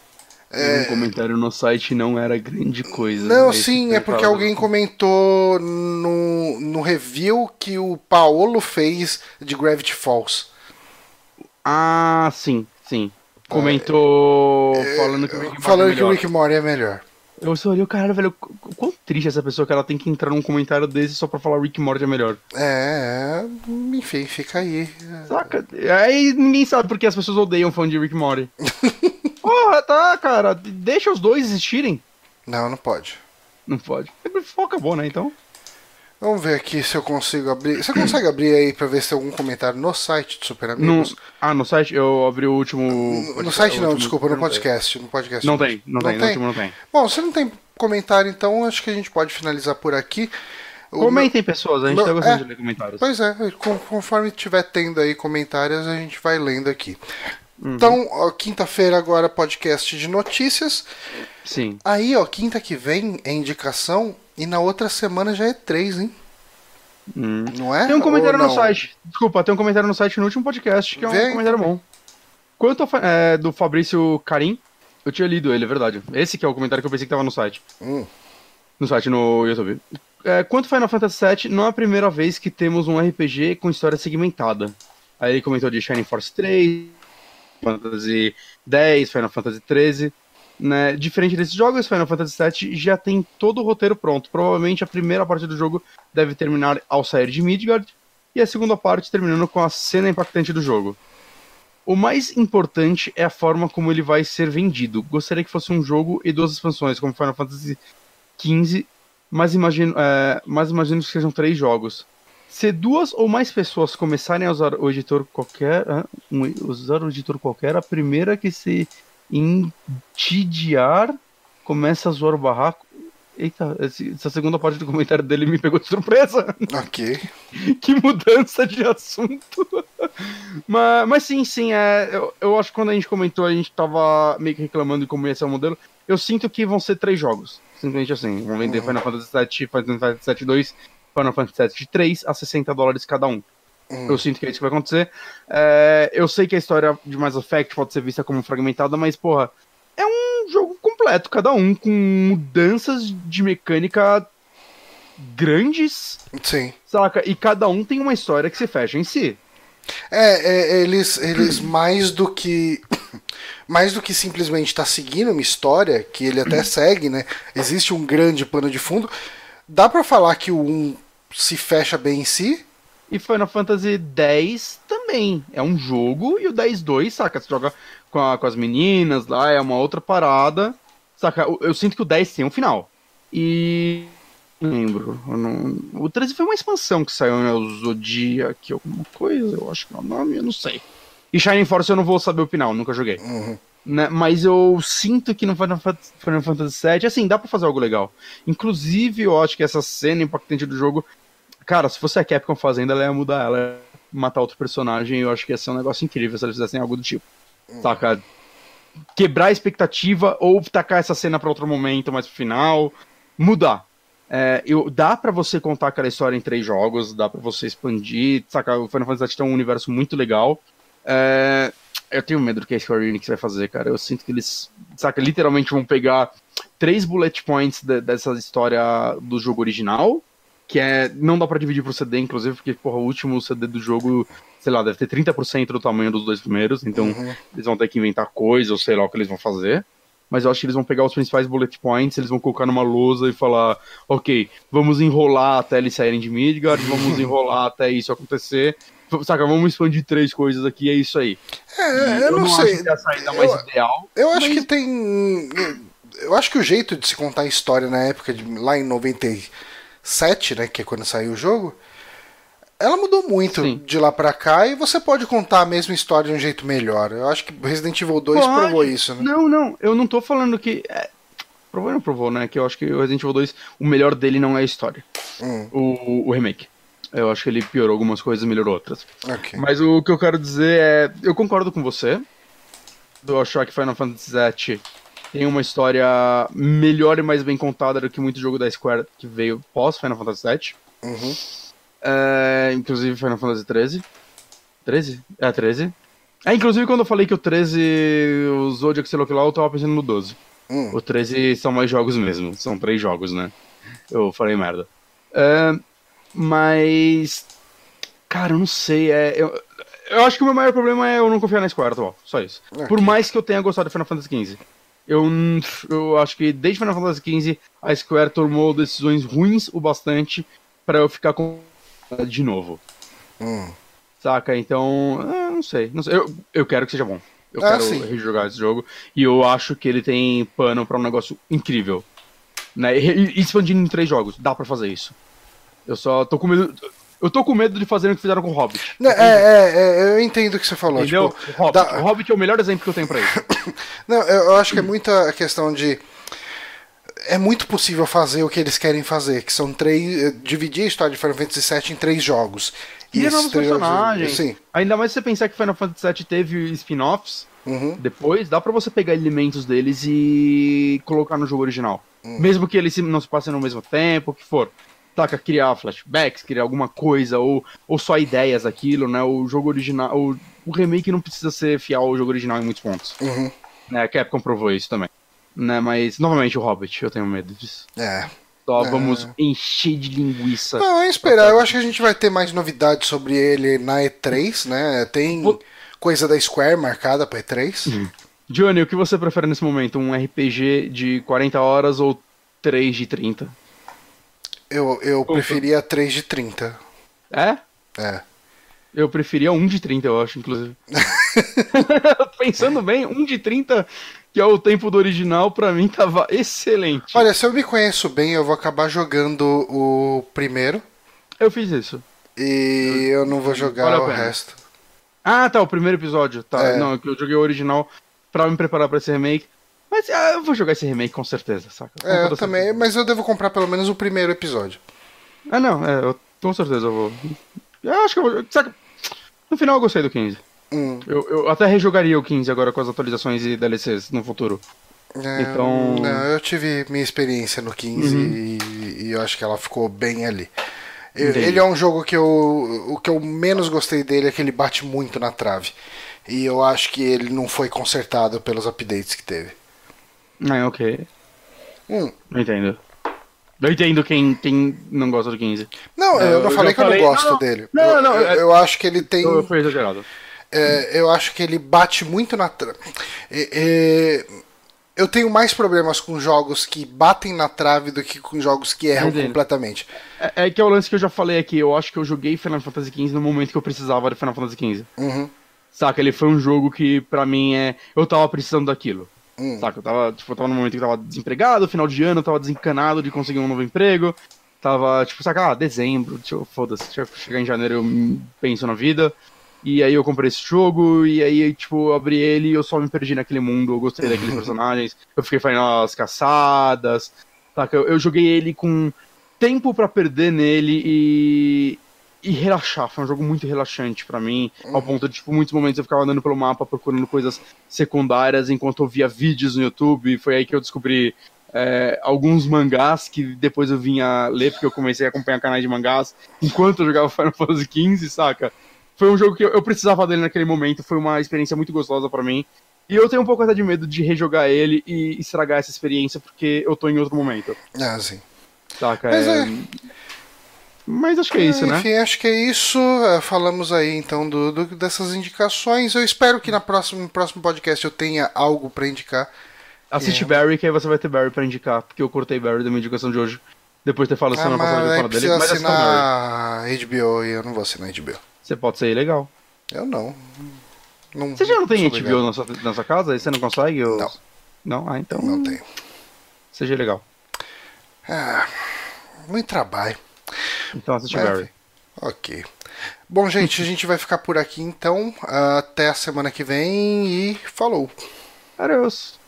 Um comentário no site não era grande coisa. Não, sim, é porque alguém comentou no, no review que o Paolo fez de Gravity Falls. Ah, sim, sim. Comentou falando que o Rick Morty É, Falando é que o melhor. Rick Morty é melhor. Eu só olhei o caralho, velho. qu- Quão triste essa pessoa que ela tem que entrar num comentário desse só pra falar Rick Morty é melhor. É, é, enfim, fica aí. Saca? Aí ninguém sabe porque as pessoas odeiam fã de Rick Morty. (laughs) Porra, tá, cara. Deixa os dois existirem. Não, não pode. Não pode. Futebol acabou, né? Então. Vamos ver aqui se eu consigo abrir. Você consegue abrir aí pra ver se tem algum comentário no site do Super No, Amigos? ah, no site eu abri o último. No, no site não, último- desculpa, no podcast. No podcast Não tem, não, tem, no último não tem. Bom, se não tem comentário, então acho que a gente pode finalizar por aqui. Comentem, pessoas, a gente meu- tá gostando é. de ler comentários. Pois é, con- conforme tiver tendo aí comentários, a gente vai lendo aqui. Uhum. Então, ó, quinta-feira agora podcast de notícias. Sim. Aí, ó, quinta que vem é indicação e na outra semana já é três, hein? Hum. Não é? Tem um comentário no site. Desculpa, tem um comentário no site no último podcast, que é um Vem. comentário bom. Quanto é, do Fabrício Carim, eu tinha lido ele, é verdade. Esse que é o comentário que eu pensei que tava no site. Hum. No site, no YouTube. É, quanto Final Fantasy VII, não é a primeira vez que temos um RPG com história segmentada. Aí ele comentou de Shining Force 3, Final Fantasy X, Final Fantasy 13. Né? Diferente desses jogos, Final Fantasy VII já tem todo o roteiro pronto. Provavelmente a primeira parte do jogo deve terminar ao sair de Midgard, e a segunda parte terminando com a cena impactante do jogo. O mais importante é a forma como ele vai ser vendido. Gostaria que fosse um jogo e duas expansões, como Final Fantasy XV, mas imagino, é, mas imagino que sejam três jogos. Se duas ou mais pessoas começarem a usar o editor qualquer, um- usar o editor qualquer, a primeira que se entediar começa a zoar o barraco. Eita, essa segunda parte do comentário dele me pegou de surpresa. (laughs) Ok. que mudança de assunto. (laughs) mas, mas sim, sim, é, eu, eu acho que quando a gente comentou, a gente tava meio que reclamando de como ia ser o modelo. Eu sinto que vão ser três jogos. Simplesmente assim. Vão vender Final Fantasy VII, Final Fantasy VII 2, Final Fantasy VII 3 a 60 dólares cada um. Eu sinto que é isso que vai acontecer. É, eu sei que a história de Mass Effect pode ser vista como fragmentada, mas, porra, é um jogo completo, cada um, com mudanças de mecânica grandes Sim. Saca? E cada um tem uma história que se fecha em si. É, é, eles, eles (clears throat) mais do que. (clears throat) Mais do que simplesmente estar seguindo uma história, que ele até (clears throat) segue, né? Existe um grande pano de fundo. Dá pra falar que o 1 se fecha bem em si? E Final Fantasy X também. É um jogo e o 10-2, saca? Você joga com, a- com as meninas lá, é uma outra parada. Saca? Eu, eu sinto que o 10 tem um final. E. Não lembro. não- O 13 foi uma expansão que saiu, né? O Zodiac, alguma coisa, eu acho que é o nome, eu não sei. E Shining Force eu não vou saber o final, nunca joguei. Uhum. Né? Mas eu sinto que no Final Fantasy, Final Fantasy VII, assim, dá pra fazer algo legal. Inclusive, eu acho que essa cena impactante do jogo. Cara, se fosse a Capcom fazendo, ela ia mudar, ela ia matar outro personagem. Eu acho que ia ser um negócio incrível se eles fizessem algo do tipo. Saca? Quebrar a expectativa ou tacar essa cena pra outro momento, mais pro final. Mudar. É, eu, dá para você contar aquela história em três jogos, dá para você expandir, saca? O Final Fantasy tem um universo muito legal. É, eu tenho medo do que a Square Enix vai fazer, cara. Eu sinto que eles, saca, literalmente vão pegar três bullet points de, dessa história do jogo original, que é. Não dá para dividir pro CD, inclusive, porque, porra, o último CD do jogo, sei lá, deve ter 30% do tamanho dos dois primeiros, então Uhum. eles vão ter que inventar coisa, ou sei lá o que eles vão fazer. Mas eu acho que eles vão pegar os principais bullet points, eles vão colocar numa lousa e falar, ok, vamos enrolar até eles saírem de Midgard, vamos (laughs) enrolar até isso acontecer. Saca, vamos expandir três coisas aqui, é isso aí. É, eu, não, acho sei. que é a saída mais Eu- ideal. Eu acho mas- que tem. Eu acho que o jeito de se contar a história na época, de, lá em 97, né? Que é quando saiu o jogo. Ela mudou muito Sim. de lá pra cá e você pode contar a mesma história de um jeito melhor. Eu acho que Resident Evil 2 Pode. provou isso, né? Não, não, eu não tô falando que. é, provou ou não provou, né? Que eu acho que o Resident Evil 2, o melhor dele não é a história. Hum, O, o remake. Eu acho que ele piorou algumas coisas e melhorou outras. ok. Mas o que eu quero dizer é. Eu concordo com você. Do achar que Final Fantasy VII tem uma história melhor e mais bem contada do que muito jogo da Square que veio pós Final Fantasy VII. Uhum. É, inclusive Final Fantasy 13. 13? É, 13. É, inclusive quando eu falei que o 13, o Zodiac, sei lá eu tava pensando no 12. Hum. O 13 são mais jogos mesmo, são três jogos, né? Eu falei merda. É, mas. Cara, eu não sei. É, eu, eu acho que o meu maior problema é eu não confiar na Square atual. Só isso. Ok. Por mais que eu tenha gostado de Final Fantasy XV. Eu, eu acho que desde Final Fantasy XV a Square tomou decisões ruins o bastante pra eu ficar com de novo. Hum. Saca? Então, é, não sei. Não sei. Eu, eu quero que seja bom. Eu Ah, quero sim. rejogar esse jogo. E eu acho que ele tem pano pra um negócio incrível. Né? E, e expandindo em três jogos. Dá pra fazer isso. Eu só tô com medo. Eu tô com medo de fazer o que fizeram com o Hobbit. Né, É, é, é, eu entendo o que você falou. Entendeu? Tipo, o, Hobbit. dá- o Hobbit é o melhor exemplo que eu tenho pra isso. (coughs) Não, eu, acho que é muita questão de. É muito possível fazer o que eles querem fazer, que são três. eh, dividir a história de Final Fantasy VII em três jogos. E esses novos três jogos- personagens. Sim. Ainda mais se você pensar que Final Fantasy VII teve spin-offs. Uhum. Depois, dá pra você pegar elementos deles e colocar no jogo original. Mesmo que eles não se passem no mesmo tempo, o que for. Taca, criar flashbacks, criar alguma coisa, ou, ou só ideias daquilo, né? O jogo original. O, o remake não precisa ser fiel ao jogo original em muitos pontos. Uhum. Né? A Capcom provou isso também. Né? Mas, novamente, o Hobbit, eu tenho medo disso. É. Só vamos encher de linguiça. Não, é esperar. Eu acho que a gente vai ter mais novidades sobre ele na E3, né? Tem Vou- coisa da Square marcada pra E3. Johnny, o que você prefere nesse momento? Um RPG de 40 horas ou 3 de 30? Eu, eu preferia 3 de 30. É? É. Eu preferia um de 30, eu acho, inclusive. (laughs) Pensando bem, um de 30, que é o tempo do original, pra mim tava excelente. Olha, se eu me conheço bem, eu vou acabar jogando o primeiro. Eu fiz isso. E eu não vou jogar Vale o resto. Ah, tá, o primeiro episódio. Tá, É. não, que eu joguei o original pra me preparar pra esse remake. Mas ah, eu vou jogar esse remake com certeza, saca? Com É, eu toda também, certeza. mas eu devo comprar pelo menos o primeiro episódio. Ah, não, é, eu, com certeza eu vou. Eu acho que eu vou. Saca? No final eu gostei do 15. Hum, Eu, eu até rejogaria o 15 agora com as atualizações e DLCs no futuro. é, Então- Não, eu tive minha experiência no 15 e, e eu acho que ela ficou bem ali. Entendi. ele é um jogo que eu. O que eu menos gostei dele é que ele bate muito na trave. E eu acho que ele não foi consertado pelos updates que teve. Ah, ok. Hum. Eu entendo. Eu entendo quem, quem não gosta do 15. Não, É, eu não eu falei que eu não falei- gosto não, dele. não, eu, não, eu, é- eu acho que ele tem. Eu, foi exagerado. É, eu acho que ele bate muito na trave. eu tenho mais problemas com jogos que batem na trave do que com jogos que erram completamente. É, é que é o lance que eu já falei aqui. Eu acho que eu joguei Final Fantasy XV no momento que eu precisava de Final Fantasy XV. Uhum. Saca? Ele foi um jogo que, pra mim, é. Eu tava precisando daquilo. Hum. Saca? Eu tava, tipo, eu tava no momento que eu tava desempregado, final de ano, eu tava desencanado de conseguir um novo emprego. Tava, tipo, saca, ah, dezembro, foda-se, deixa eu chegar em janeiro eu penso na vida. E aí eu comprei esse jogo, e aí, tipo, eu abri ele e eu só me perdi naquele mundo, eu gostei daqueles (laughs) personagens, eu fiquei fazendo as caçadas, saca? Eu, eu joguei ele com tempo para perder nele e, e relaxar. Foi um jogo muito relaxante para mim, ao ponto de, tipo, muitos momentos eu ficava andando pelo mapa procurando coisas secundárias enquanto eu via vídeos no YouTube. Foi aí que eu descobri é, alguns mangás que depois eu vinha ler, porque eu comecei a acompanhar canais de mangás enquanto eu jogava (laughs) Final Fantasy XV, saca? Foi um jogo que eu, eu precisava dele naquele momento, foi uma experiência muito gostosa para mim. E eu tenho um pouco até de medo de rejogar ele e estragar essa experiência, porque eu tô em outro momento. Ah, sim. Saca? Mas é... é. Mas acho que é isso, né? Enfim, acho que é isso. É, Falamos aí então do, do- dessas indicações. Eu espero que na próxima, no próximo podcast eu tenha algo pra indicar. Assiste É. Barry, que aí você vai ter Barry pra indicar, porque eu cortei Barry da minha indicação de hoje. Depois de ter falado Ah, semana passada que eu falo dele. Mas assista Barry. assinar HBO e eu não vou assinar HBO. Você pode ser legal. Eu não. não Você já não tem HBO obrigado. na sua, na sua casa? Aí você não consegue? ou- Não. Não? Ah, então. Não tenho. Seja legal. Ah, muito trabalho. Então assiste é, Barry. Ok. Bom, gente, a gente vai ficar por aqui então. Até a semana que vem e falou. Adeus.